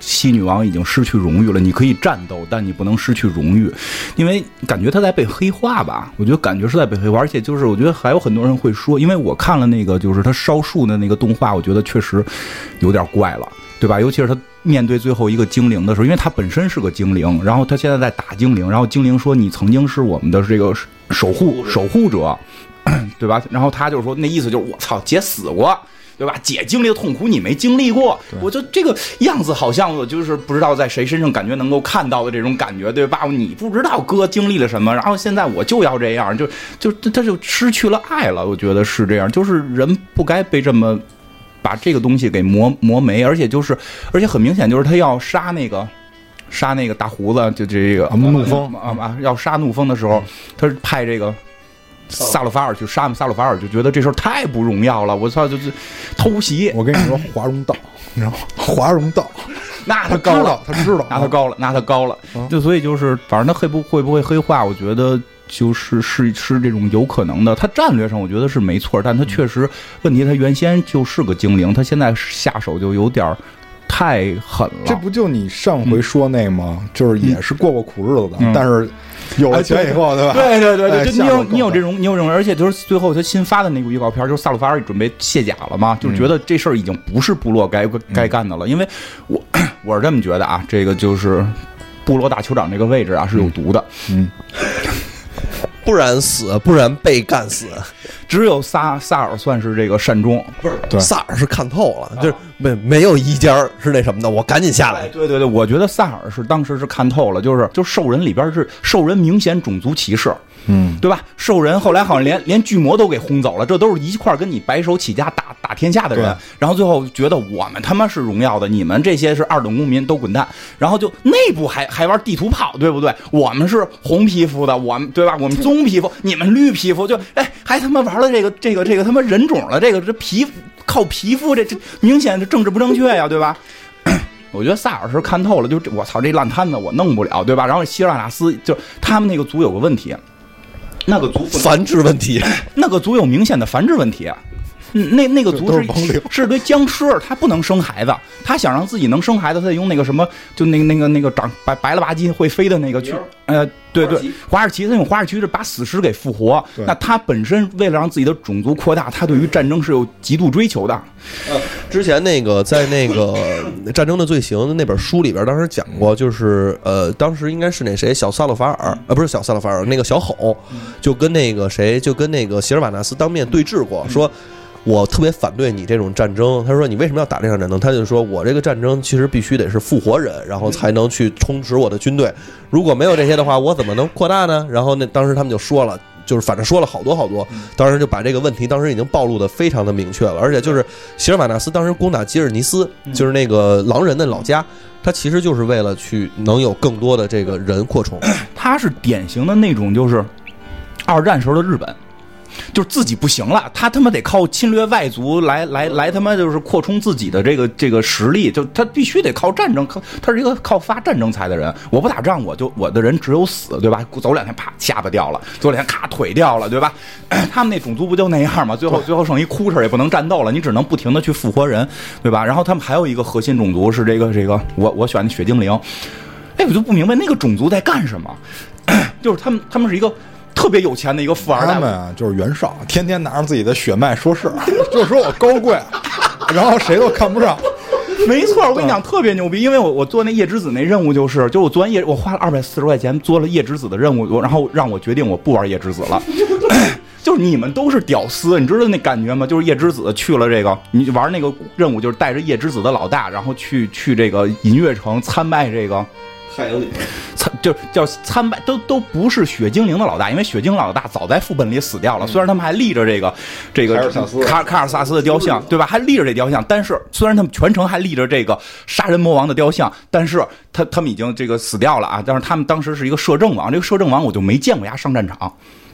[SPEAKER 2] 西女王已经失去荣誉了。你可以战斗，但你不能失去荣誉，因为感觉她在被黑化吧？我觉得感觉是在被黑化，而且就是我觉得还有很多人会说，因为我看了那个就是她烧树的那个动画，我觉得确实有点怪了，对吧？尤其是她面对最后一个精灵的时候，因为她本身是个精灵，然后她现在在打精灵，然后精灵说你曾经是我们的这个守护守护者，对吧？然后她就说那意思就是我操，姐死过。对吧？姐经历的痛苦你没经历过，我就这个样子好像我就是不知道在谁身上感觉能够看到的这种感觉，对吧？你不知道哥经历了什么，然后现在我就要这样，就就他就失去了爱了。我觉得是这样，就是人不该被这么把这个东西给磨磨没，而且就是而且很明显就是他要杀那个。杀那个大胡子，就这个
[SPEAKER 3] 啊怒风
[SPEAKER 2] 啊啊！要杀怒风的时候，他是派这个萨鲁法尔去杀嘛萨鲁法尔，就觉得这事儿太不荣耀了。我操，就是偷袭，
[SPEAKER 3] 我跟你说，华容道，你知道吗？华容道，
[SPEAKER 2] 那
[SPEAKER 3] 他
[SPEAKER 2] 高了，，
[SPEAKER 3] 他知道，
[SPEAKER 2] 拿他高了，拿他高了。就所以就是，反正他会不会不会黑化，我觉得就是是是这种有可能的。他战略上我觉得是没错，但他确实问题，他原先就是个精灵，他现在下手就有点儿太狠了。
[SPEAKER 3] 这不就你上回说那吗？就是也是过过苦日子的
[SPEAKER 2] 嗯，
[SPEAKER 3] 但是有了钱以后，对吧？
[SPEAKER 2] 对对对就你有你有这种你有这种，而且就是最后他新发的那部预告片，就是萨鲁法尔准备卸甲了嘛，就觉得这事儿已经不是部落该该干的了，因为我 我是这么觉得啊，这个就是部落大酋长这个位置啊是有毒的，
[SPEAKER 3] 嗯，
[SPEAKER 4] 不然死，不然被干死。
[SPEAKER 2] 只有萨萨尔算是这个善终。
[SPEAKER 4] 不是，
[SPEAKER 3] 对
[SPEAKER 4] 萨尔是看透了，就是没没有一家儿是那什么的，我赶紧下来。
[SPEAKER 2] 对对对，我觉得萨尔是当时是看透了，就是就兽人里边是兽人明显种族歧视，
[SPEAKER 3] 嗯，
[SPEAKER 2] 对吧？兽人后来好像连连巨魔都给轰走了，这都是一块儿跟你白手起家打打天下的人，然后最后觉得我们他妈是荣耀的，你们这些是二等公民，都滚蛋。然后就内部还还玩地图炮，对不对？我们是红皮肤的，我们对吧？我们棕皮肤，你们绿皮肤，就哎还他妈玩了这个这个这个他妈人种了，这个这皮肤靠皮肤，这这明显是政治不正确呀，对吧？我觉得萨尔是看透了，就这我操这烂摊子我弄不了，对吧？然后希拉纳斯就他们那个组有个问题，那个族
[SPEAKER 4] 繁殖问题，
[SPEAKER 2] 那个族有明显的繁殖问题。嗯，那那个族是
[SPEAKER 3] 是
[SPEAKER 2] 堆僵尸，他不能生孩子，他想让自己能生孩子，他得用那个什么，就那个那个那个长白白了吧唧会飞的那个去，呃，对对，华尔奇他用华尔奇是把死尸给复活，那他本身为了让自己的种族扩大，他对于战争是有极度追求的，
[SPEAKER 4] 之前那个在那个《战争的罪行》那本书里边，当时讲过，就是呃，当时应该是那谁小萨勒法尔，呃，不是小萨勒法尔，那个小吼，就跟那个谁，就跟那个席尔瓦纳斯当面对峙过，说。我特别反对你这种战争。他说：“你为什么要打这场战争？”他就说：“我这个战争其实必须得是复活人，然后才能去充实我的军队。如果没有这些的话，我怎么能扩大呢？”然后那当时他们就说了，就是反正说了好多好多，当时就把这个问题当时已经暴露的非常的明确了，而且就是席尔瓦纳斯当时攻打吉尔尼斯，就是那个狼人的老家，他其实就是为了去能有更多的这个人扩充。
[SPEAKER 2] 他是典型的那种就是二战时候的日本。就是自己不行了，他他妈得靠侵略外族来来来他妈就是扩充自己的这个这个实力，就他必须得靠战争，靠他是一个靠发战争财的人。我不打仗，我就我的人只有死，对吧？走两天啪下巴掉了，走两天咔腿掉了，对吧？他们那种族不就那样吗？最后最后剩一哭声，也不能战斗了，你只能不停的去复活人，对吧？然后他们还有一个核心种族是这个这个我我选的血精灵，哎，我就不明白那个种族在干什么，就是他们他们是一个。特别有钱的一个富二代，
[SPEAKER 3] 他们啊就是袁绍，天天拿着自己的血脉说事儿，就说我高贵，然后谁都看不上。
[SPEAKER 2] 没错，我跟你讲特别牛逼，因为我我做那夜之子那任务就是，就我做完夜，我花了二百四十块钱做了夜之子的任务，我然后让我决定我不玩夜之子了。就是你们都是屌丝，你知道那感觉吗？就是夜之子去了这个，你玩那个任务就是带着夜之子的老大，然后去去这个银月城参拜这个
[SPEAKER 4] 太阳井
[SPEAKER 2] 参就叫参拜，都都不是血精灵的老大，因为血精灵老大早在副本里死掉了。虽然他们还立着这个这个
[SPEAKER 3] 卡尔萨斯
[SPEAKER 2] 卡卡尔萨斯的雕像，对吧？还立着这雕像，但是虽然他们全程还立着这个杀人魔王的雕像，但是他他们已经这个死掉了啊。但是他们当时是一个摄政王，这个摄政王我就没见过他上战场。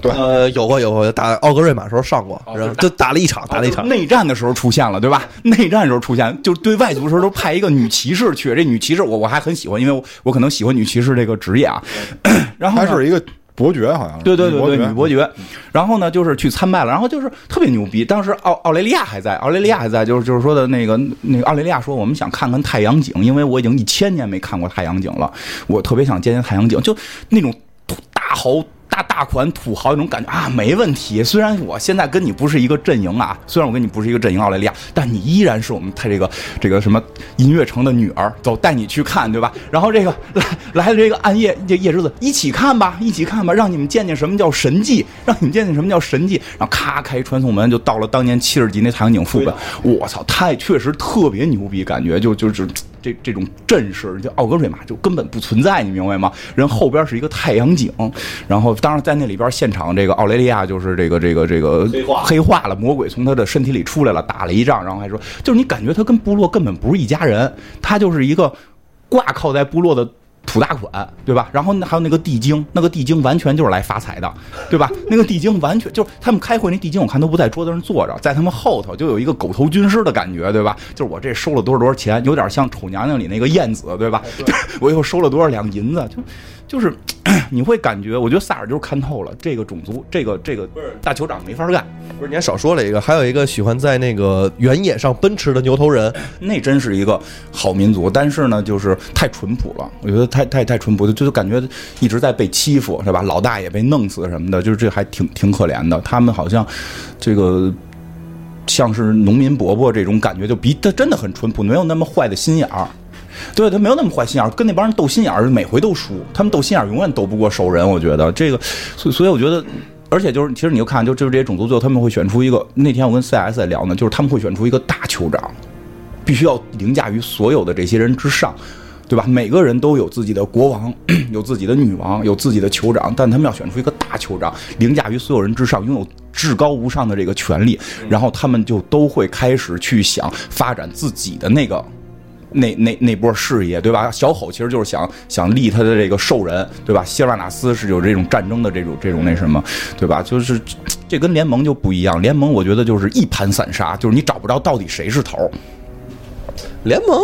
[SPEAKER 4] 呃，有过有过，打奥格瑞玛时候上过，然后就打了一场，打了一场。
[SPEAKER 2] 内战的时候出现了，对吧？内战的时候出现，就是对外族的时候都派一个女骑士去。这女骑士我我还很喜欢，因为我我可能喜欢女骑士这个职业啊。然后呢
[SPEAKER 3] 他是一个伯爵，好像是
[SPEAKER 2] 对对对对，女伯爵。然后呢，就是去参拜了，然后就是特别牛逼。当时奥奥雷利亚还在，奥雷利亚还在，就是就是说的那个那个奥雷利亚说，我们想看看太阳井，因为我已经一千年没看过太阳井了，我特别想见见太阳井，就那种大豪。大大款土豪那种感觉啊，没问题。虽然我现在跟你不是一个阵营啊，虽然我跟你不是一个阵营，奥雷利亚，但你依然是我们他这个这个什么音乐城的女儿，走，带你去看，对吧？然后这个来 来了这个暗夜这夜之子，一起看吧，一起看吧，让你们见见什么叫神迹，让你们见见什么叫神迹。然后咔开传送门，就到了当年七十级那太阳井副本。我操，太确实特别牛逼，感觉就就是。这这种阵势，就奥格瑞玛就根本不存在，你明白吗？人后边是一个太阳井，然后当然在那里边现场，这个奥雷利亚就是这个这个这个
[SPEAKER 4] 黑化
[SPEAKER 2] 黑化了，魔鬼从他的身体里出来了，打了一仗，然后还说，就是你感觉他跟部落根本不是一家人，他就是一个挂靠在部落的。土大款，对吧？然后还有那个地精，那个地精完全就是来发财的，对吧？那个地精完全就是他们开会那地精，我看都不在桌子上坐着，在他们后头就有一个狗头军师的感觉，对吧？就是我这收了多少多少钱，有点像《丑娘娘》里那个燕子，对吧？我又收了多少两银子，就就是 你会感觉，我觉得萨尔就是看透了这个种族，这个这个大酋长没法干，
[SPEAKER 4] 不是你还少说了一个，还有一个喜欢在那个原野上奔驰的牛头人，
[SPEAKER 2] 那真是一个好民族，但是呢，就是太淳朴了，我觉得太太太淳朴，就就感觉一直在被欺负，是吧？老大也被弄死什么的，就是这还挺挺可怜的。他们好像这个像是农民伯伯这种感觉，就比他真的很淳朴，没有那么坏的心眼儿。对他没有那么坏心眼儿，跟那帮人斗心眼儿，每回都输。他们斗心眼儿永远斗不过兽人，我觉得这个，所所以我觉得。而且就是，其实你就看，就就是这些种族，最后他们会选出一个。那天我跟 CS 在聊呢，就是他们会选出一个大酋长，必须要凌驾于所有的这些人之上，对吧？每个人都有自己的国王，有自己的女王，有自己的酋长，但他们要选出一个大酋长，凌驾于所有人之上，拥有至高无上的这个权利，然后他们就都会开始去想发展自己的那个。那那那波事业，对吧？小吼其实就是想想立他的这个兽人，对吧？希尔瓦纳斯是有这种战争的这种这种那什么，对吧？就是这跟联盟就不一样，联盟我觉得就是一盘散沙，就是你找不着到底谁是头。
[SPEAKER 4] 联盟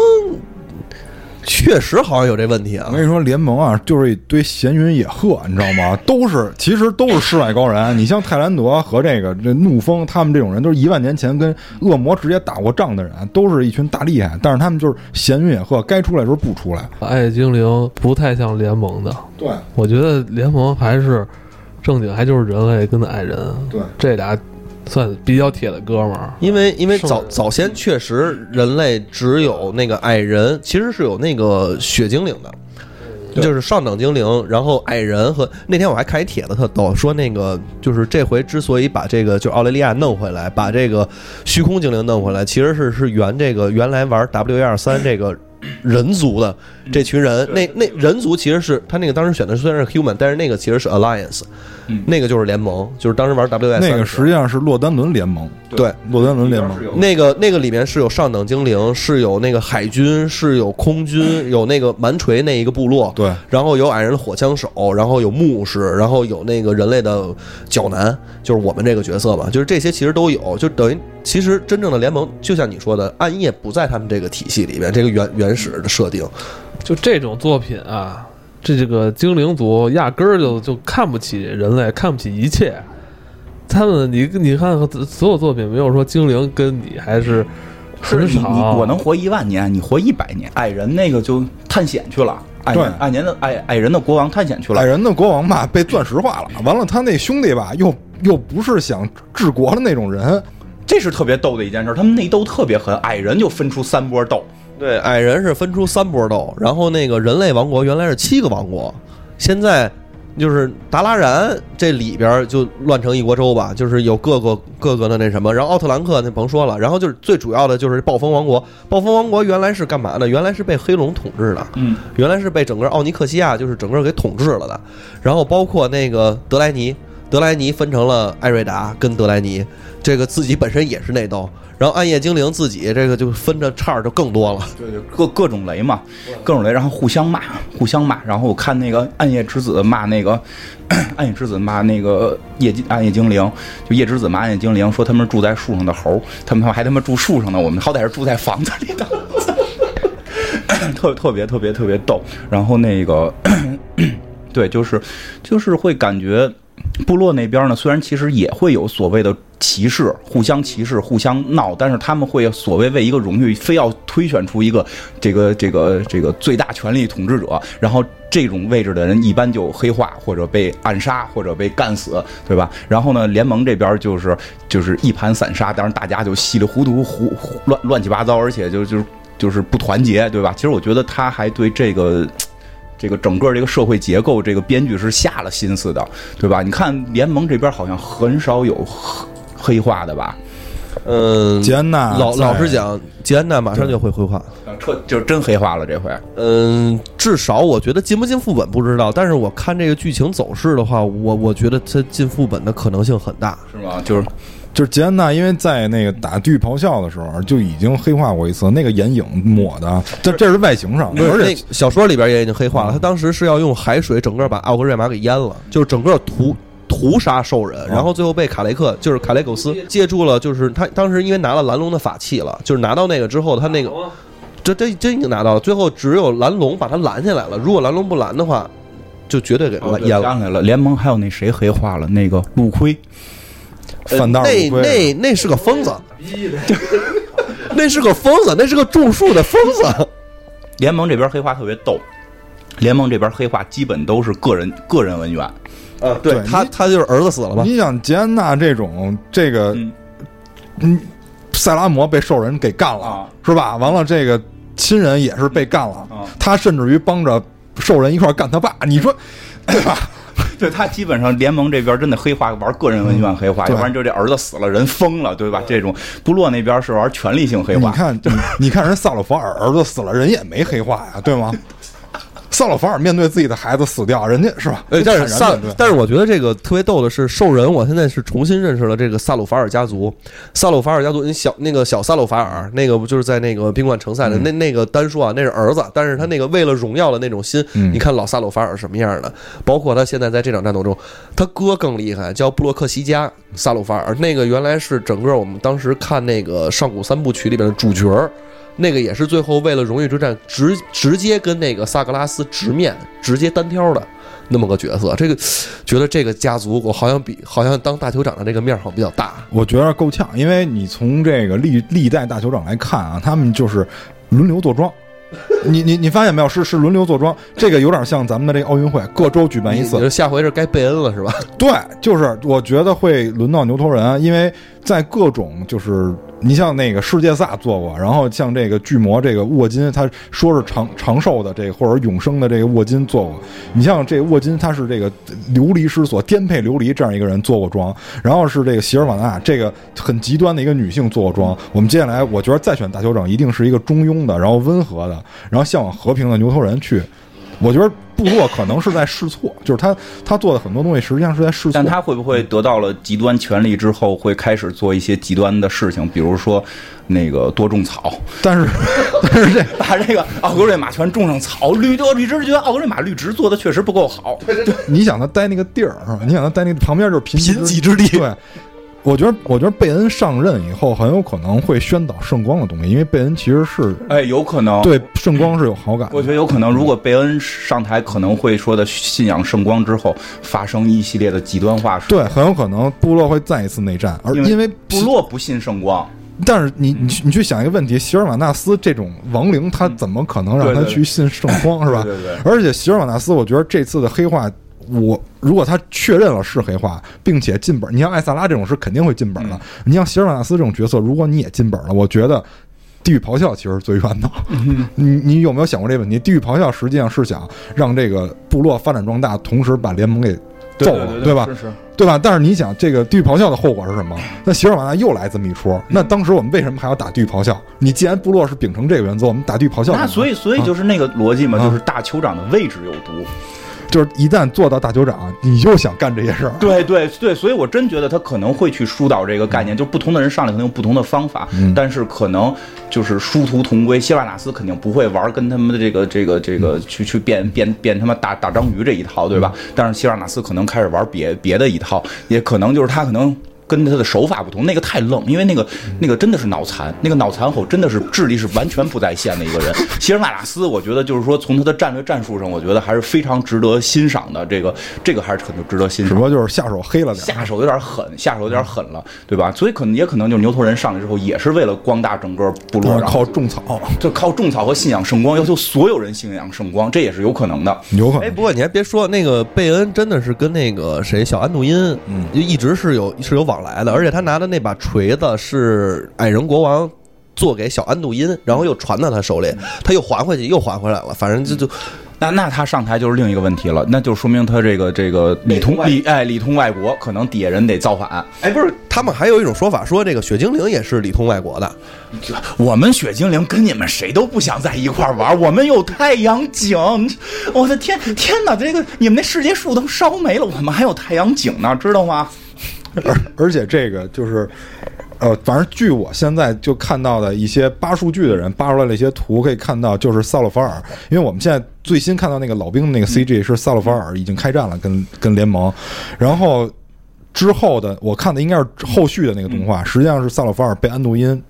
[SPEAKER 4] 确实好像有这问题啊
[SPEAKER 3] 我。跟你说，联盟啊，就是一堆闲云野鹤，你知道吗？都是其实都是世外高人。你像泰兰德和这个这怒风，他们这种人都是一万年前跟恶魔直接打过仗的人，都是一群大厉害。但是他们就是闲云野鹤，该出来的时候不出来。
[SPEAKER 1] 爱精灵不太像联盟的，
[SPEAKER 3] 对
[SPEAKER 1] 我觉得联盟还是正经，还就是人类跟矮人，
[SPEAKER 3] 对，
[SPEAKER 1] 这俩算比较铁的哥们儿。
[SPEAKER 4] 因为因为早早先确实人类只有那个矮人，其实是有那个血精灵的，就是上等精灵，然后矮人和那天我还看一帖子特逗，说那个就是这回之所以把这个就奥雷利亚弄回来，把这个虚空精灵弄回来，其实是是原这个原来玩 W 一二三这个。人族的这群人，那那人族其实是他那个当时选的虽然是 human，但是那个其实是 alliance，、
[SPEAKER 2] 嗯。
[SPEAKER 4] 那个就是联盟，就是当时玩 W S
[SPEAKER 3] 那个实际上是洛丹伦联盟，
[SPEAKER 4] 对。
[SPEAKER 3] 洛丹伦联盟。
[SPEAKER 4] 那个那个里面是有上等精灵，是有那个海军，是有空军，有那个蛮锤那一个部落，
[SPEAKER 3] 对，
[SPEAKER 4] 然后有矮人的火枪手，然后有牧师，然后有那个人类的角男，就是我们这个角色嘛，就是这些其实都有，就等于其实真正的联盟，就像你说的，暗夜不在他们这个体系里面，这个原原始的设定，
[SPEAKER 1] 就这种作品啊，这这个精灵族压根儿就就看不起人类，看不起一切。他们，你你看所有作品，没有说精灵跟你还是很
[SPEAKER 2] 是你。我能活一万年，你活一百年。矮人那个就探险去了，矮
[SPEAKER 3] 对
[SPEAKER 2] 人矮年的矮矮人的国王探险去了
[SPEAKER 3] 矮。人的国王吧被钻石化了，完了他那兄弟吧又又不是想治国的那种人，
[SPEAKER 2] 这是特别逗的一件事，他们内斗特别狠，矮人就分出三波斗。
[SPEAKER 4] 对，矮人是分出三波斗，然后那个人类王国原来是七个王国，现在就是达拉然这里边就乱成一锅粥吧，就是有各个各个的那什么，然后奥特兰克那甭说了，然后就是最主要的就是暴风王国。暴风王国原来是干嘛的？原来是被黑龙统治的，
[SPEAKER 2] 嗯，
[SPEAKER 4] 原来是被整个奥尼克西亚就是整个给统治了的，然后包括那个德莱尼，德莱尼分成了艾瑞达跟德莱尼，这个自己本身也是内斗，然后暗夜精灵自己这个就分着叉儿就更多了。
[SPEAKER 2] 对对，各各种雷嘛，各种雷，然后互相骂，互相骂。然后我看那个暗夜之子骂那个 暗夜之子骂那个夜暗夜精灵，就夜之子骂暗夜精灵，说他们是住在树上的猴，他们还他妈住树上呢，我们好歹是住在房子里的，特特别特别特别逗。然后那个 对，就是就是会感觉。部落那边呢，虽然其实也会有所谓的歧视，互相歧视、互相闹，但是他们会所谓为一个荣誉，非要推选出一个这个这个这个最大权力统治者，然后这种位置的人一般就黑化或者被暗杀或者被干死，对吧？然后呢，联盟这边就是就是一盘散沙，当然大家就稀里糊涂、胡胡乱乱七八糟，而且就就就是不团结，对吧？其实我觉得他还对这个。这个整个这个社会结构，这个编剧是下了心思的，对吧？你看联盟这边好像很少有黑化的吧？
[SPEAKER 4] 嗯，
[SPEAKER 3] 吉安娜
[SPEAKER 4] 老老实讲，吉安娜马上就会黑化。
[SPEAKER 2] 彻就是真黑化了这回。
[SPEAKER 4] 嗯，至少我觉得进不进副本不知道，但是我看这个剧情走势的话，我我觉得他进副本的可能性很大。
[SPEAKER 2] 是吗？就是
[SPEAKER 3] 就是吉安娜，因为在那个打地狱咆哮的时候就已经黑化过一次，那个眼影抹的，这这是外形上，而且
[SPEAKER 4] 小说里边也已经黑化了，他当时是要用海水整个把奥格瑞玛给淹了，就是整个屠。屠杀兽人，然后最后被卡雷克，就是卡雷苟斯借助了，就是他当时因为拿了蓝龙的法器了，就是拿到那个之后，他那个这这真已经拿到了，最后只有蓝龙把他拦下来了。如果蓝龙不拦的话，就绝对给拦淹了。
[SPEAKER 2] 想起来了，联盟还有那谁黑化了？那个陆亏，
[SPEAKER 3] 范大
[SPEAKER 4] 那那那是个疯子，那是个疯子，那是个种树的疯子。
[SPEAKER 2] 联盟这边黑化特别逗。联盟这边黑化基本都是个人个人恩怨，
[SPEAKER 4] 啊，对
[SPEAKER 3] 对
[SPEAKER 4] 他，他就是儿子死了吧。
[SPEAKER 3] 你想杰安娜这种这个
[SPEAKER 2] 嗯
[SPEAKER 3] 嗯，塞拉摩被兽人给干了，
[SPEAKER 2] 啊
[SPEAKER 3] 是吧？完了，这个亲人也是被干了，
[SPEAKER 2] 啊
[SPEAKER 3] 他甚至于帮着兽人一块干他爸。你说，对吧？
[SPEAKER 2] 对他基本上联盟这边真的黑化玩个人恩怨黑化，
[SPEAKER 3] 对
[SPEAKER 2] 要不然就这儿子死了人疯了，对吧？这种部落那边是玩权力性黑化，
[SPEAKER 3] 你看，你你看人萨洛法尔儿子死了，人也没黑化呀，对吗？萨鲁法尔面对自己的孩子死掉，人家是吧？
[SPEAKER 4] 呃，但是但是我觉得这个特别逗的是，兽人，我现在是重新认识了这个萨鲁法尔家族。萨鲁法尔家族，你小那个小萨鲁法尔，那个不就是在那个宾馆城赛的、那那个单说啊，那是儿子，但是他那个为了荣耀的那种心，
[SPEAKER 3] 嗯
[SPEAKER 4] 你看老萨鲁法尔什么样的，包括他现在在这场战斗中，他哥更厉害，叫布洛克西加萨鲁法尔，那个原来是整个我们当时看那个上古三部曲里边的主角儿。那个也是最后为了荣誉之战直直接跟那个萨格拉斯直面，直接单挑的那么个角色。这个觉得这个家族我好像比好像当大酋长的这个面儿好像比较大。
[SPEAKER 3] 我觉得够呛，因为你从这个历历代大酋长来看啊，他们就是轮流坐庄。你你你发现没有？是是轮流坐庄，这个有点像咱们的这个奥运会，各州举办一次
[SPEAKER 4] 你觉。得下回是该贝恩了是吧？
[SPEAKER 3] 对，就是我觉得会轮到牛头人，因为在各种就是你像那个世界萨做过，然后像这个巨魔这个沃金，他说是长长寿的这个或者永生的这个沃金做过。你像这沃金，他是这个流离失所颠沛流离这样一个人做过妆，然后是这个席尔瓦纳这个很极端的一个女性做过妆。我们接下来我觉得再选大酋长一定是一个中庸的，然后温和的，然后向往和平的牛头人去。我觉得部落可能是在试错，就是他他做的很多东西实际上是在试错。
[SPEAKER 2] 但他会不会得到了极端权力之后，会开始做一些极端的事情，比如说那个多种草，
[SPEAKER 3] 但是 但是这
[SPEAKER 2] 把这个奥格瑞玛全种上草，绿多绿植觉得奥格瑞玛绿植做的确实不够好。
[SPEAKER 3] 对你想他待那个地儿是吧？你想他待那个旁边就是贫
[SPEAKER 4] 贫瘠之地
[SPEAKER 3] 对，我觉得我觉得贝恩上任以后很有可能会宣导圣光的东西，因为贝恩其实是
[SPEAKER 2] 哎，有可能。
[SPEAKER 3] 对圣光是有好感的。
[SPEAKER 2] 我觉得有可能，如果贝恩上台，可能会说的信仰圣光之后，发生一系列的极端化。
[SPEAKER 3] 对，很有可能部落会再一次内战，而
[SPEAKER 2] 因为部落不信圣光，
[SPEAKER 3] 但是你你去你去想一个问题，席尔瓦纳斯这种亡灵，他怎么可能让他去信圣光是吧？
[SPEAKER 2] 对对对
[SPEAKER 3] 而且席尔瓦纳斯，我觉得这次的黑化，我如果他确认了是黑化，并且进本，你像艾萨拉这种是肯定会进本的。
[SPEAKER 2] 嗯
[SPEAKER 3] 你像席尔瓦纳斯这种角色，如果你也进本了，我觉得地狱咆哮其实是最冤的。你你有没有想过这个问题？地狱咆哮实际上是想让这个部落发展壮大，同时把联盟给揍了，
[SPEAKER 2] 对
[SPEAKER 3] 吧？对吧？但是你想，这个地狱咆哮的后果是什么？那席尔瓦纳又来这么一出，那当时我们为什么还要打地狱咆哮？你既然部落是秉承这个原则，我们打地狱咆哮，
[SPEAKER 2] 那所以所以就是那个逻辑嘛，就是大酋长的位置有毒。
[SPEAKER 3] 就是一旦做到大酋长，你就想干这些事儿。
[SPEAKER 2] 对对对，所以我真觉得他可能会去疏导这个概念，就不同的人上来可能有不同的方法，但是可能就是殊途同归。希瓦纳斯肯定不会玩跟他们的这个这个这个去去变变变他妈大大章鱼这一套，对吧？但是希瓦纳斯可能开始玩别别的一套，也可能就是他可能。跟他的手法不同，那个太愣，因为那个那个真的是脑残，那个脑残后真的是智力是完全不在线的一个人。希尔瓦拉斯，我觉得就是说从他的战略战术上，我觉得还是非常值得欣赏的。这个这个还是很值得欣赏。
[SPEAKER 3] 只不过就是下手黑了点，
[SPEAKER 2] 下手有点狠，下手有点狠了，对吧？所以可能也可能就是牛头人上来之后，也是为了光大整个部落，
[SPEAKER 3] 靠种草，
[SPEAKER 2] 就靠种草和信仰圣光，要求所有人信仰圣光，这也是有可能的。
[SPEAKER 3] 有可能。
[SPEAKER 4] 哎，不过你还别说，那个贝恩真的是跟那个谁小安杜因，嗯，就一直是有是有往来的，而且他拿。的那把锤子是矮人国王做给小安杜因，然后又传到他手里，他又还回去，又还回来了。反正就就，
[SPEAKER 2] 那那他上台就是另一个问题了，那就说明他这个这个里通里哎里通外国，可能底下人得造反。
[SPEAKER 4] 哎，不是，他们还有一种说法，说这个雪精灵也是里通外国的。
[SPEAKER 2] 我们雪精灵跟你们谁都不想在一块玩，我们有太阳井。我的天天哪，这个你们那世界树都烧没了，我们还有太阳井呢，知道吗？
[SPEAKER 3] 而而且这个就是，呃，反正据我现在就看到的一些扒数据的人扒出来的一些图，可以看到就是萨洛法尔，因为我们现在最新看到那个老兵的那个 CG 是萨洛法尔已经开战了，跟跟联盟，然后之后的我看的应该是后续的那个动画，实际上是萨洛法尔被安杜因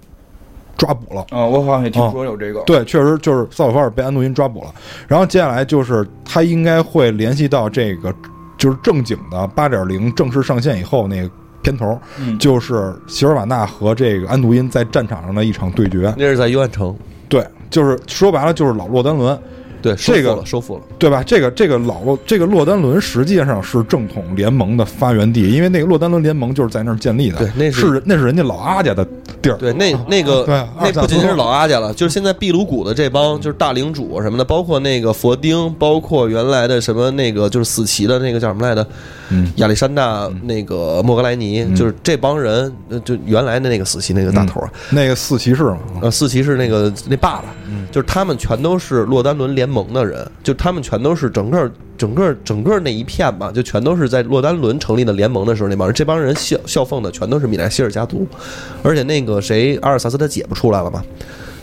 [SPEAKER 3] 抓捕了。
[SPEAKER 2] 啊，我好像也听说有这个。
[SPEAKER 3] 对，确实就是萨洛法尔被安杜因抓捕了，然后接下来就是他应该会联系到这个。就是正经的八点零正式上线以后，那个片头就是席尔瓦纳和这个安杜因在战场上的一场对决。
[SPEAKER 4] 那是在幽暗城。
[SPEAKER 3] 对，就是说白了就是老洛丹伦。
[SPEAKER 4] 对，
[SPEAKER 3] 这个
[SPEAKER 4] 收复了，
[SPEAKER 3] 对吧？这个这个老洛这个洛丹伦实际上是正统联盟的发源地，因为那个洛丹伦联盟就是在那儿建立的。
[SPEAKER 4] 对，那
[SPEAKER 3] 是那是人家老阿家的地儿。
[SPEAKER 4] 对，那那个
[SPEAKER 3] 对，
[SPEAKER 4] 那不仅仅是老阿家了，就是现在秘鲁谷的这帮就是大领主什么的，包括那个佛丁，包括原来的什么那个就是死骑的那个叫什么来着？
[SPEAKER 3] 嗯，
[SPEAKER 4] 亚历山大那个莫格莱尼，就是这帮人，就原来的那个死骑那个大头啊，
[SPEAKER 3] 那个四骑士嘛，
[SPEAKER 4] 呃，四骑士那个那爸爸，就是他们全都是洛丹伦联盟盟的人。就他们全都是整个整个整个那一片吧，就全都是在洛丹伦成立的联盟的时候那帮人，这帮人效效奉的全都是米奈希尔家族，而且那个谁阿尔萨斯他姐不出来了吗？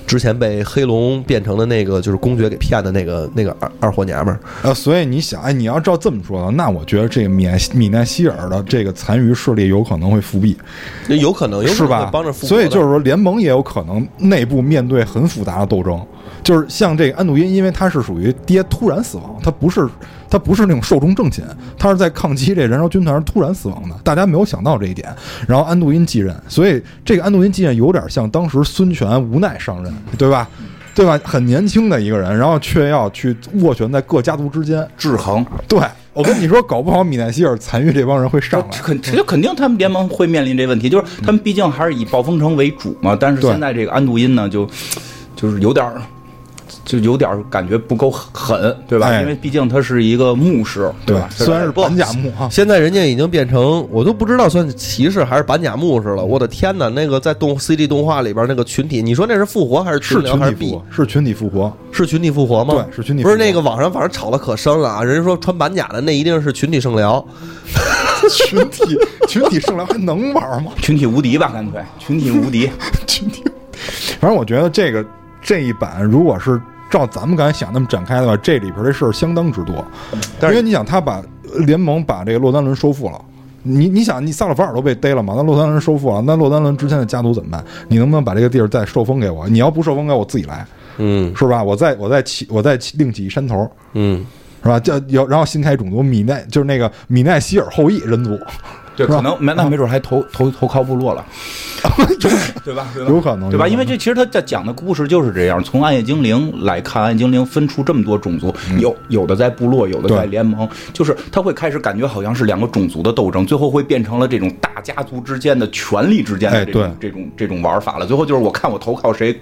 [SPEAKER 4] 之前被黑龙变成的那个就是公爵给骗的那个那个二二货娘们儿。
[SPEAKER 3] 呃，所以你想，哎，你要照这么说的，那我觉得这个米米奈希尔的这个残余势力有可能会复辟，
[SPEAKER 4] 有可能
[SPEAKER 3] 是吧？
[SPEAKER 4] 帮着
[SPEAKER 3] 所以就是说，联盟也有可能内部面对很复杂的斗争。就是像这个安杜因，因为他是属于爹突然死亡，他不是他不是那种寿终正寝，他是在抗击这燃烧军团突然死亡的，大家没有想到这一点。然后安杜因继任，所以这个安杜因继任有点像当时孙权无奈上任，对吧？对吧？很年轻的一个人，然后却要去斡旋在各家族之间
[SPEAKER 2] 制衡。
[SPEAKER 3] 对我跟你说，搞不好米奈希尔残余这帮人会上来，
[SPEAKER 2] 肯这就肯定他们联盟会面临这问题，就是他们毕竟还是以暴风城为主嘛。但是现在这个安杜因呢，就就是有点。就有点感觉不够狠，对吧？因为毕竟他是一个牧师，对吧？
[SPEAKER 3] 虽然是板甲牧啊，
[SPEAKER 4] 现在人家已经变成我都不知道算骑士还是板甲牧师了。我的天哪！那个在动 CG 动画里边那个群体，你说那是复活还是
[SPEAKER 3] 是群
[SPEAKER 4] 体
[SPEAKER 3] 复活？是群体复活？
[SPEAKER 4] 是群体复活吗？
[SPEAKER 3] 对，是群体。
[SPEAKER 4] 不是那个网上反正吵得可深了啊！人家说穿板甲的那一定是群体圣疗，
[SPEAKER 3] 群体群体圣疗还能玩吗？
[SPEAKER 2] 群体无敌吧，干脆群体无敌，
[SPEAKER 3] 群体。反正我觉得这个这一版如果是。照咱们刚才想那么展开的话，这里边的事儿相当之多。因为你想，他把联盟把这个洛丹伦收复了，你你想，你萨勒法尔都被逮了嘛？那洛丹伦收复了，那洛丹伦之前的家族怎么办？你能不能把这个地儿再受封给我？你要不受封给我，自己来，
[SPEAKER 4] 嗯，
[SPEAKER 3] 是吧？我再我再起我再另起一山头，
[SPEAKER 4] 嗯，
[SPEAKER 3] 是吧？叫有然后新开种族米奈，就是那个米奈希尔后裔人族。
[SPEAKER 2] 对，可能没那没准还投投投靠部落了，对吧？
[SPEAKER 3] 有可能，
[SPEAKER 2] 对吧？因为这其实他在讲的故事就是这样。从暗夜精灵来看，暗夜精灵分出这么多种族，有有的在部落，有的在联盟，就是他会开始感觉好像是两个种族的斗争，最后会变成了这种大家族之间的权力之间的这种这种这种玩法了。最后就是我看我投靠谁。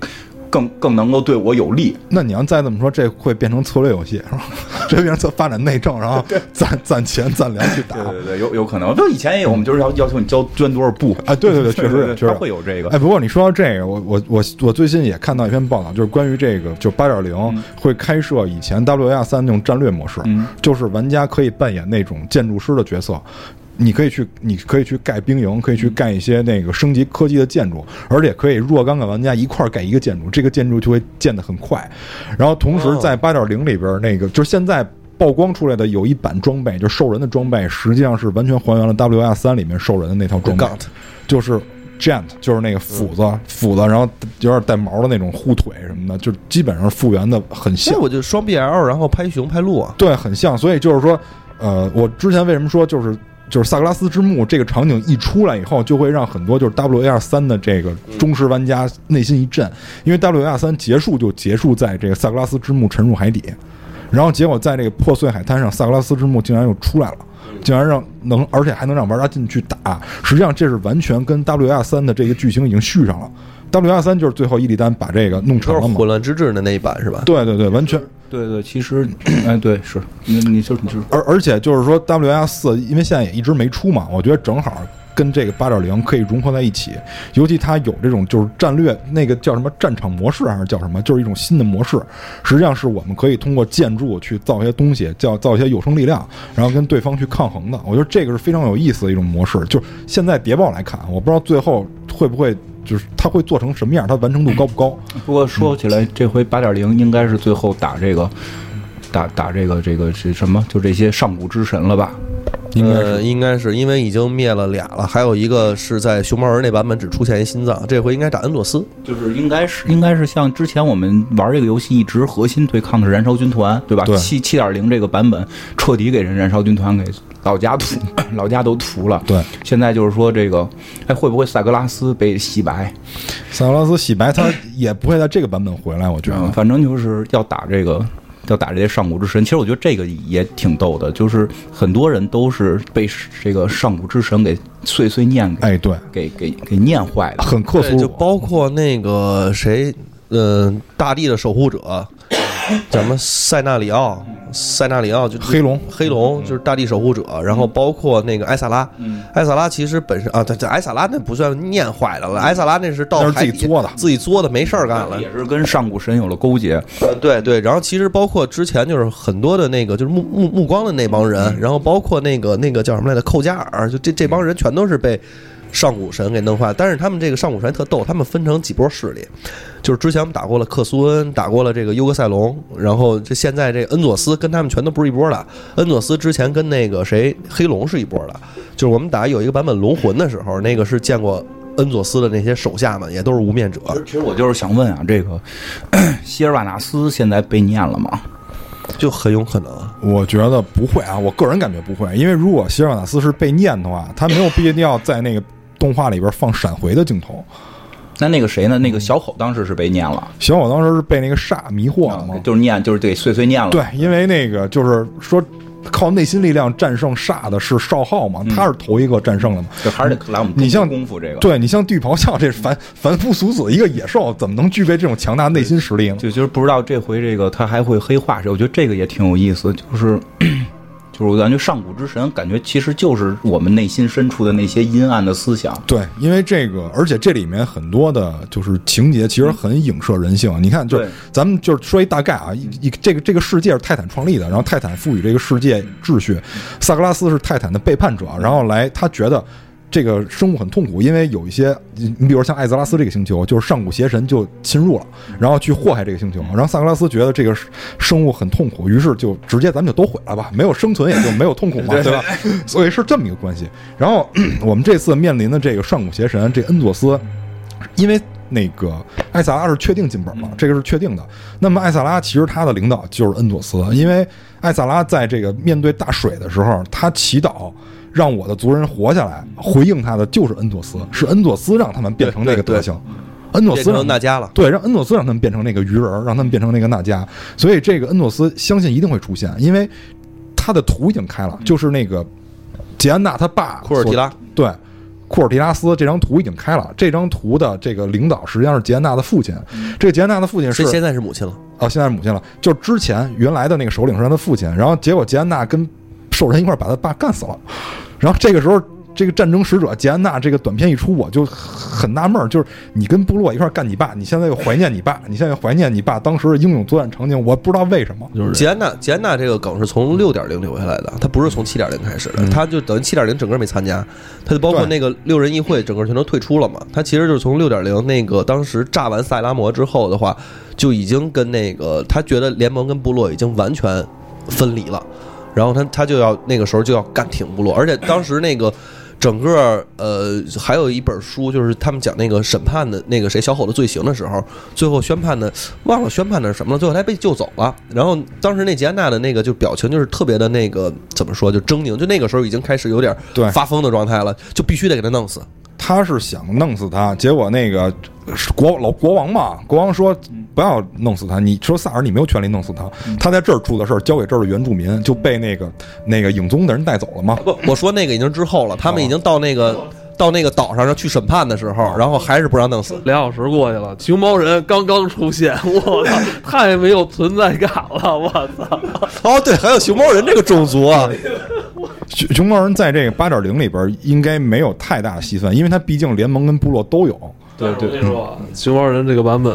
[SPEAKER 2] 更更能够对我有利。
[SPEAKER 3] 那你要再这么说，这会变成策略游戏，是吧？这变成策发展内政，然后攒攒钱攒粮去打。
[SPEAKER 2] 对对对，有有可能。就以前也有，我们就是要要求你交捐多少步。
[SPEAKER 3] 哎，对对对，确实有，确实
[SPEAKER 2] 会有这个。
[SPEAKER 3] 哎，不过你说到这个，我我我我最近也看到一篇报道，就是关于这个，就八点零会开设以前 WAR 三那种战略模式，
[SPEAKER 2] 嗯
[SPEAKER 3] 就是玩家可以扮演那种建筑师的角色。你可以去，你可以去盖兵营，可以去盖一些那个升级科技的建筑，而且可以若干个玩家一块儿盖一个建筑，这个建筑就会建得很快。然后同时在八点零里边，那个就是现在曝光出来的有一版装备，就兽人的装备，实际上是完全还原了 WAR 三里面兽人的那套装备就是 Gent，就是那个斧子，斧子，然后有点带毛的那种护腿什么的，就基本上复原的很像
[SPEAKER 4] 那。我就双 BL，然后拍熊拍鹿啊，
[SPEAKER 3] 对，很像。所以就是说，呃，我之前为什么说就是就是萨格拉斯之墓这个场景一出来以后，就会让很多就是 WAR 三的这个忠实玩家内心一震，因为 WAR 三结束就结束在这个萨格拉斯之墓沉入海底，然后结果在这个破碎海滩上，萨格拉斯之墓竟然又出来了。竟然让能，而且还能让玩家进去打，实际上这是完全跟 WR 三的这个剧情已经续上了。WR 三就是最后伊利丹把这个弄成了嘛
[SPEAKER 4] 混？乱之治的那一版是吧？
[SPEAKER 3] 对对对，完全。
[SPEAKER 2] 对对，其实，哎，对，是你你就你就
[SPEAKER 3] 而而且就是说，W S 四因为现在也一直没出嘛，我觉得正好跟这个八点零可以融合在一起。尤其它有这种就是战略那个叫什么战场模式还是叫什么，就是一种新的模式。实际上是我们可以通过建筑去造一些东西，叫造一些有生力量，然后跟对方去抗衡的。我觉得这个是非常有意思的一种模式。就现在谍报来看，我不知道最后会不会就是它会做成什么样，它完成度高不高？
[SPEAKER 2] 不过说起来，这回八点零应该是最后打这个，打打这个这个是什么？就这些上古之神了吧？
[SPEAKER 3] 应该是
[SPEAKER 4] 呃，应该是因为已经灭了俩了，还有一个是在熊猫人那版本只出现一心脏，这回应该打恩佐斯。
[SPEAKER 2] 就是应该是应该是像之前我们玩这个游戏一直核心对抗的是燃烧军团，对吧？
[SPEAKER 3] 对
[SPEAKER 2] 七七点零这个版本彻底给人燃烧军团给老家屠，老家都屠了。
[SPEAKER 3] 对。
[SPEAKER 2] 现在就是说这个，哎，会不会塞格拉斯被洗白？
[SPEAKER 3] 塞格拉斯洗白，他也不会在这个版本回来，我觉
[SPEAKER 2] 嗯，
[SPEAKER 3] 得。
[SPEAKER 2] 反正就是要打这个，要打这些上古之神。其实我觉得这个也挺逗的，就是很多人都是被这个上古之神给碎碎念给、
[SPEAKER 3] 哎，对，
[SPEAKER 2] 给给给念坏的。
[SPEAKER 3] 很克苏鲁，
[SPEAKER 4] 就包括那个谁，呃，大地的守护者，叫 什么塞纳里奥，塞纳里奥就
[SPEAKER 3] 黑龙。
[SPEAKER 4] 黑龙就是大地守护者，然后包括那个艾萨拉，
[SPEAKER 2] 嗯。
[SPEAKER 4] 艾萨拉其实本身啊，这这艾萨拉那不算念坏了了，艾萨拉那是到
[SPEAKER 3] 自己作的。
[SPEAKER 4] 自己作的没事儿干了，
[SPEAKER 2] 也是跟上古神有了勾结，
[SPEAKER 4] 呃，对对，然后其实包括之前就是很多的那个就是目目目光的那帮人，然后包括那个那个叫什么来着，寇加尔，就这这帮人全都是被上古神给弄坏。但是他们这个上古神特逗，他们分成几波势力，就是之前我们打过了克苏恩，打过了这个优格塞隆，然后这现在这恩佐斯跟他们全都不是一波的。恩佐斯之前跟那个谁黑龙是一波的，就是我们打有一个版本龙魂的时候，那个是见过。恩佐斯的那些手下们也都是无面者，
[SPEAKER 2] 其实我就是想问啊，这个希尔瓦纳斯现在被念了吗？
[SPEAKER 4] 就很有可能。
[SPEAKER 3] 我觉得不会啊，我个人感觉不会，因为如果希尔瓦纳斯是被念的话，他没有必要在那个动画里边放闪回的镜头。
[SPEAKER 2] 那那个谁呢？那个小口当时是被念了，
[SPEAKER 3] 小口当时是被那个煞迷惑了嘛？
[SPEAKER 2] 就是念，就是对碎碎念了。
[SPEAKER 3] 对，因为那个就是说靠内心力量战胜煞的是少昊嘛，他是头一个战胜的嘛。
[SPEAKER 2] 就还是得来我们
[SPEAKER 3] 你像
[SPEAKER 2] 功夫这个，
[SPEAKER 3] 对你像地狱咆哮，这凡凡夫俗子一个野兽，怎么能具备这种强大内心实力呢？
[SPEAKER 2] 就就是不知道这回这个他还会黑化谁，我觉得这个也挺有意思，就是。就是我感觉上古之神，感觉其实就是我们内心深处的那些阴暗的思想。
[SPEAKER 3] 对，因为这个，而且这里面很多的就是情节，其实很影射人性。你看，就
[SPEAKER 2] 是
[SPEAKER 3] 咱们就是说一大概啊，一一这个这个世界是泰坦创立的，然后泰坦赋予这个世界秩序，萨格拉斯是泰坦的背叛者，然后来他觉得。这个生物很痛苦，因为有一些，你你比如像艾泽拉斯这个星球，就是上古邪神就侵入了，然后去祸害这个星球。然后萨格拉斯觉得这个生物很痛苦，于是就直接咱们就都毁了吧，没有生存也就没有痛苦嘛，对吧？所以是这么一个关系。然后我们这次面临的这个上古邪神这恩佐斯，因为那个艾萨拉是确定进本了，这个是确定的。那么艾萨拉其实他的领导就是恩佐斯，因为艾萨拉在这个面对大水的时候，他祈祷。让我的族人活下来，回应他的就是恩佐斯，是恩佐斯让他们变成那个德行。恩佐斯让
[SPEAKER 4] 成纳迦了，
[SPEAKER 3] 对，让恩佐斯让他们变成那个鱼人儿，让他们变成那个纳迦。所以这个恩佐斯相信一定会出现，因为他的图已经开了，就是那个吉安娜他爸
[SPEAKER 4] 库尔提拉
[SPEAKER 3] 对。库尔提拉斯这张图已经开了，这张图的这个领导实际上是吉安娜的父亲，这个吉安娜的父亲是
[SPEAKER 4] 现在是母亲了。
[SPEAKER 3] 哦，现在是母亲了。就之前原来的那个首领是他的父亲，然后结果吉安娜跟兽人一块把他爸干死了。然后这个时候，这个战争使者杰安娜这个短片一出，我就很纳闷儿，就是你跟部落一块干你爸，你现在又怀念你爸，你现在又怀念你爸当时的英勇作战场景，我不知道为什么。
[SPEAKER 1] 就是
[SPEAKER 4] 杰安娜，杰安娜这个梗是从六点零留下来的，它不是从七点零开始的，它就等于七点零整个没参加，它就包括那个六人议会整个全都退出了嘛。它其实就是从六点零那个当时炸完塞拉摩之后的话，就已经跟那个他觉得联盟跟部落已经完全分离了，然后他他就要那个时候就要干挺部落，而且当时那个。整个呃，还有一本书，就是他们讲那个审判的那个谁小吼的罪行的时候，最后宣判的忘了宣判的是什么了，最后他被救走了。然后当时那吉安娜的那个就表情就是特别的那个怎么说，就狰狞，就那个时候已经开始有点
[SPEAKER 3] 对
[SPEAKER 4] 发疯的状态了，就必须得给他弄死。
[SPEAKER 3] 他是想弄死他，结果那个国老国王嘛，国王说不要弄死他，你说萨尔你没有权利弄死他，他在这儿出的事儿交给这儿的原住民，就被那个那个影宗的人带走了嘛。
[SPEAKER 4] 不，我说那个已经之后了，他们已经到那个到那个岛上要去审判的时候，然后还是不让弄死。
[SPEAKER 1] 俩小时过去了，熊猫人刚刚出现，我操，太没有存在感了，我操！
[SPEAKER 4] 哦，对，还有熊猫人这个种族啊，
[SPEAKER 3] 熊熊猫人在这个八点零里边应该没有太大的细分，因为他毕竟联盟跟部落都有。
[SPEAKER 1] 对对，我跟你说，熊猫人这个版本，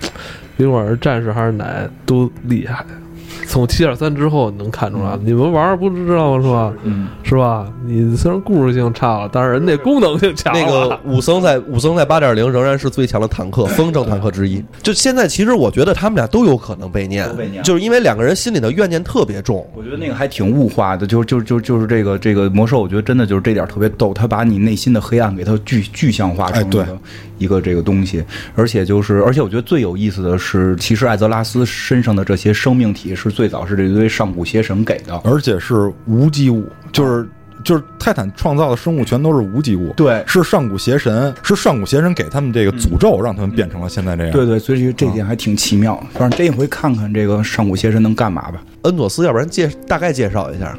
[SPEAKER 1] 不管是战士还是奶都厉害。从七点三之后能看出来，你们玩儿不知道是吧？
[SPEAKER 2] 嗯，
[SPEAKER 1] 是吧？你虽然故事性差了，但是人家功能性强了。
[SPEAKER 4] 那个武僧在武僧在八点零仍然是最强的坦克，风筝坦克之一。就现在，其实我觉得他们俩都有可能被念
[SPEAKER 2] 被，念
[SPEAKER 4] 就是因为两个人心里的怨念特别重。
[SPEAKER 2] 我觉得那个还挺物化的，就就就就是这个这个魔兽，我觉得真的就是这点特别逗，他把你内心的黑暗给它具具象化成
[SPEAKER 3] 哎对
[SPEAKER 2] 一个、一个这个东西，而且就是而且我觉得最有意思的是，其实艾泽拉斯身上的这些生命体是最早是这堆上古邪神给的，
[SPEAKER 3] 而且是无机物，就是就是泰坦创造的生物全都是无机物，
[SPEAKER 2] 对
[SPEAKER 3] 是上古邪神，是上古邪神给他们这个诅咒，让他们变成了现在这样。
[SPEAKER 2] 对对，所以这点还挺奇妙。反正这一回看看这个上古邪神能干嘛吧。
[SPEAKER 4] 恩佐斯，要不然介大概介绍一下，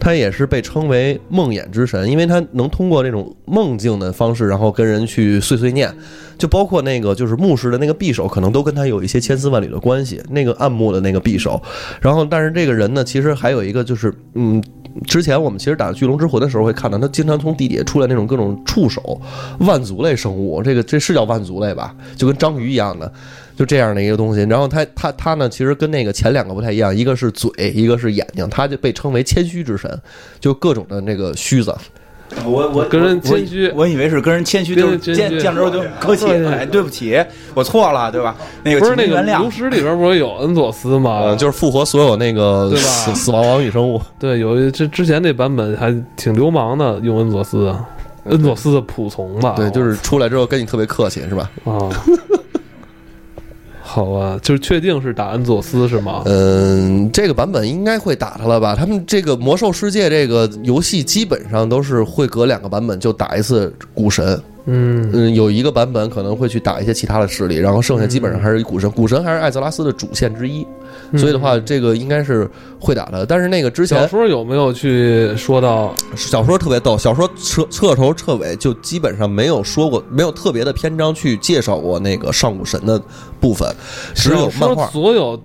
[SPEAKER 4] 他也是被称为梦魇之神，因为他能通过这种梦境的方式，然后跟人去碎碎念，就包括那个就是牧师的那个匕首，可能都跟他有一些千丝万缕的关系。那个暗木的那个匕首，然后但是这个人呢，其实还有一个就是嗯。之前我们其实打巨龙之魂的时候会看到，他经常从地底下出来那种各种触手、万族类生物，这个这是叫万族类吧？就跟章鱼一样的，就这样的一个东西。然后他他他呢，其实跟那个前两个不太一样，一个是嘴，一个是眼睛，他就被称为谦虚之神，就各种的那个须子。
[SPEAKER 2] 我我
[SPEAKER 1] 跟人谦虚
[SPEAKER 2] 我以为是跟人谦虚，
[SPEAKER 1] 跟
[SPEAKER 2] 就是见见着就客气，哎，对不起，我错了，对吧？那个
[SPEAKER 1] 不是那个炉。石里边不是有恩佐斯吗？
[SPEAKER 4] 呃，就是复活所有那个
[SPEAKER 1] 对吧
[SPEAKER 4] 死死亡王与生物。
[SPEAKER 1] 对，有这之前那版本还挺流氓的，用恩佐斯，啊恩佐斯的仆从吧？
[SPEAKER 4] 对，就是出来之后跟你特别客气，是吧？
[SPEAKER 1] 啊。好吧，就是确定是打恩佐斯是吗？
[SPEAKER 4] 嗯，这个版本应该会打他了吧？他们这个魔兽世界这个游戏基本上都是会隔两个版本就打一次古神。
[SPEAKER 1] 嗯，
[SPEAKER 4] 嗯，有一个版本可能会去打一些其他的势力，然后剩下基本上还是以古神。古神还是艾泽拉斯的主线之一，所以的话，这个应该是会打的。但是那个之前
[SPEAKER 1] 小说有没有去说到？
[SPEAKER 4] 小说特别逗，小说彻彻头彻尾就基本上没有说过，没有特别的篇章去介绍过那个上古神的部分，只有漫画。
[SPEAKER 1] 所有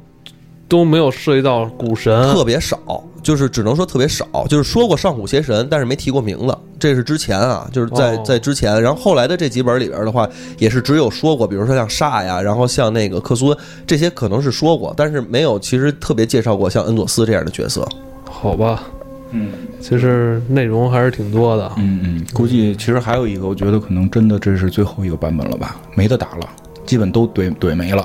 [SPEAKER 1] 都没有涉及到古神，
[SPEAKER 4] 特别少，就是只能说特别少，就是说过上古邪神，但是没提过名字。这是之前啊，就是在
[SPEAKER 1] 哦
[SPEAKER 4] 在之前，然后后来的这几本里边的话，也是只有说过，比如说像煞呀，然后像那个克苏恩这些可能是说过，但是没有其实特别介绍过像恩佐斯这样的角色。
[SPEAKER 1] 好吧？
[SPEAKER 2] 嗯
[SPEAKER 1] 其实内容还是挺多的。
[SPEAKER 2] 嗯嗯，估计其实还有一个，我觉得可能真的这是最后一个版本了吧，没得打了，基本都怼怼没了。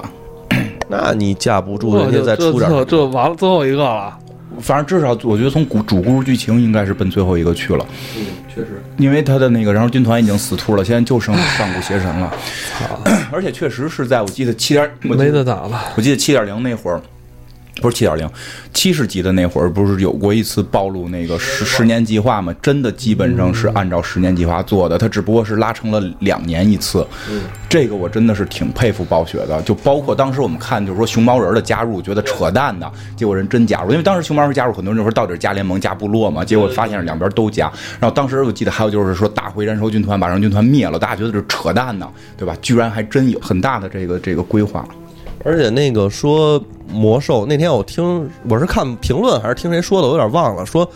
[SPEAKER 4] 那你架不住人家再出点
[SPEAKER 1] 这这完了，最后一个了。
[SPEAKER 2] 反正至少我觉得从主主故事剧情应该是奔最后一个去了，嗯
[SPEAKER 4] 确实，
[SPEAKER 2] 因为他的那个燃烧军团已经死秃了，现在就剩上古邪神了。而且确实是在我记得七点，我记
[SPEAKER 1] 没
[SPEAKER 2] 得
[SPEAKER 1] 得打了。
[SPEAKER 2] 我记得七点零那会儿，不是七点零，七十级的那会儿不是有过一次暴露那个十十年计划吗？真的基本上是按照十年计划做的，它只不过是拉成了两年一次。这个我真的是挺佩服暴雪的。就包括当时我们看，就是说熊猫人的加入，觉得扯淡的，结果人真加入，因为当时熊猫人加入，很多人就说到底是加联盟加部落嘛，结果发现是两边都加。然后当时我记得还有就是说打回燃烧军团，把燃烧军团灭了，大家觉得这是扯淡呢，对吧？居然还真有很大的这个这个规划。
[SPEAKER 4] 而且那个说魔兽那天我听我是看评论还是听谁说的，我有点忘了。说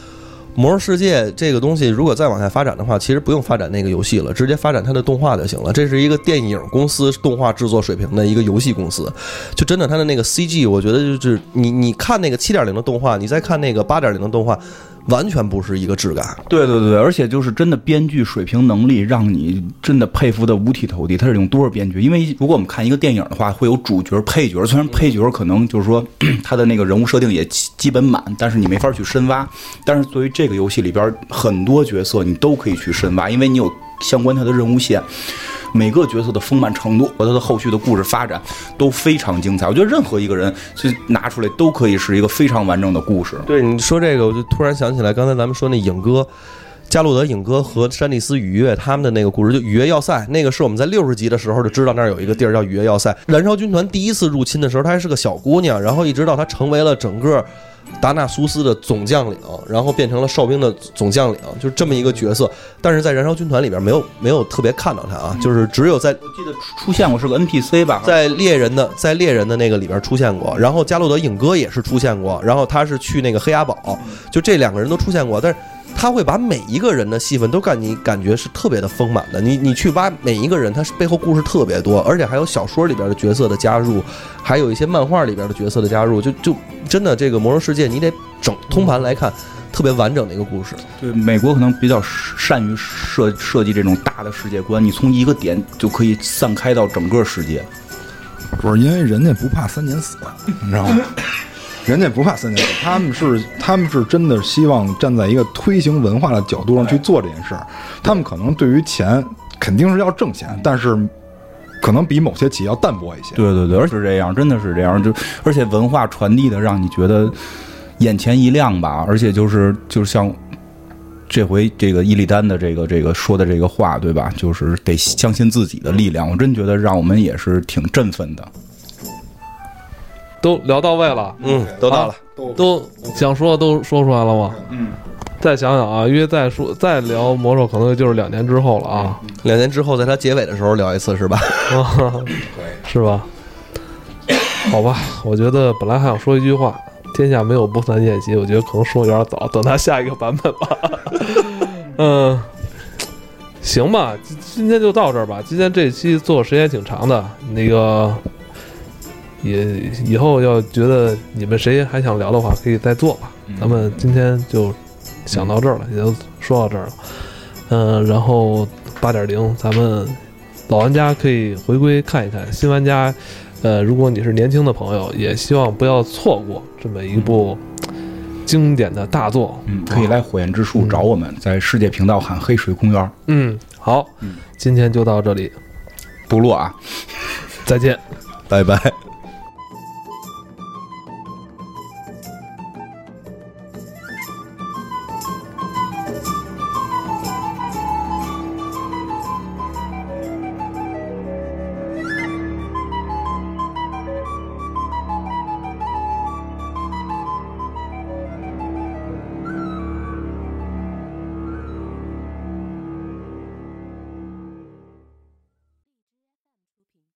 [SPEAKER 4] 魔兽世界这个东西如果再往下发展的话，其实不用发展那个游戏了，直接发展它的动画就行了。这是一个电影公司动画制作水平的一个游戏公司，就真的它的那个 CG，我觉得就是你你看那个七点零的动画，你再看那个八点零的动画，完全不是一个质感。
[SPEAKER 2] 对对对，而且就是真的编剧水平能力，让你真的佩服的五体投地。他是用多少编剧？因为如果我们看一个电影的话，会有主角、配角，虽然配角可能就是说 他的那个人物设定也基基本满，但是你没法去深挖。但是作为这个游戏里边很多角色，你都可以去深挖，因为你有相关他的任务线。每个角色的丰满程度和他的后续的故事发展都非常精彩。我觉得任何一个人去拿出来都可以是一个非常完整的故事。
[SPEAKER 4] 对你说这个，我就突然想起来，刚才咱们说那影哥。加洛德影哥和山地斯雨月他们的那个故事，就雨月要塞，那个是我们在六十集的时候就知道那儿有一个地儿叫雨月要塞。燃烧军团第一次入侵的时候，她还是个小姑娘，然后一直到她成为了整个达纳苏斯的总将领，然后变成了哨兵的总将领，就是这么一个角色。但是在燃烧军团里边没有没有特别看到她啊，就是只有在
[SPEAKER 2] 我记得出出现过是个 NPC 吧，
[SPEAKER 4] 在猎人的在猎人的那个里边出现过，然后加洛德影哥也是出现过，然后他是去那个黑鸦堡，就这两个人都出现过，但是。他会把每一个人的戏份都感你感觉是特别的丰满的，你你去挖每一个人，他是背后故事特别多，而且还有小说里边的角色的加入，还有一些漫画里边的角色的加入，就就真的这个魔兽世界你得整通盘来看，特别完整的一个故事。
[SPEAKER 2] 对，美国可能比较善于设设计这种大的世界观，你从一个点就可以散开到整个世界。
[SPEAKER 3] 不是因为人家不怕三年死，你知道吗？人家不怕三年，他们是他们是真的希望站在一个推行文化的角度上去做这件事儿。他们可能对于钱肯定是要挣钱，但是可能比某些企业要淡薄一些。
[SPEAKER 2] 对对对，而是这样，真的是这样。就而且文化传递的让你觉得眼前一亮吧。而且就是就是像这回这个伊利丹的这个这个说的这个话，对吧？就是得相信自己的力量。我真觉得让我们也是挺振奋的。
[SPEAKER 1] 都聊到位了，
[SPEAKER 4] 嗯，都到了，
[SPEAKER 1] 都想说的都说出来了吗？
[SPEAKER 2] 嗯，
[SPEAKER 1] 再想想啊，因为再说再聊魔兽，可能就是两年之后了啊。
[SPEAKER 4] 两年之后，在它结尾的时候聊一次是吧？
[SPEAKER 1] 啊 是吧？好吧，我觉得本来还想说一句话：“天下没有不散宴席。”我觉得可能说有点早，等它下一个版本吧。嗯，行吧，今今天就到这儿吧。今天这期做时间挺长的，那个。也以后要觉得你们谁还想聊的话，可以再做吧。咱们今天就想到这儿了，也就说到这儿了。嗯，然后八点零，咱们老玩家可以回归看一看，新玩家，呃，如果你是年轻的朋友，也希望不要错过这么一部经典的大作。
[SPEAKER 2] 嗯，可以来火焰之树找我们，在世界频道喊黑水公园。
[SPEAKER 1] 嗯，好，今天就到这里，
[SPEAKER 2] 不落啊，
[SPEAKER 1] 再见，
[SPEAKER 4] 拜拜。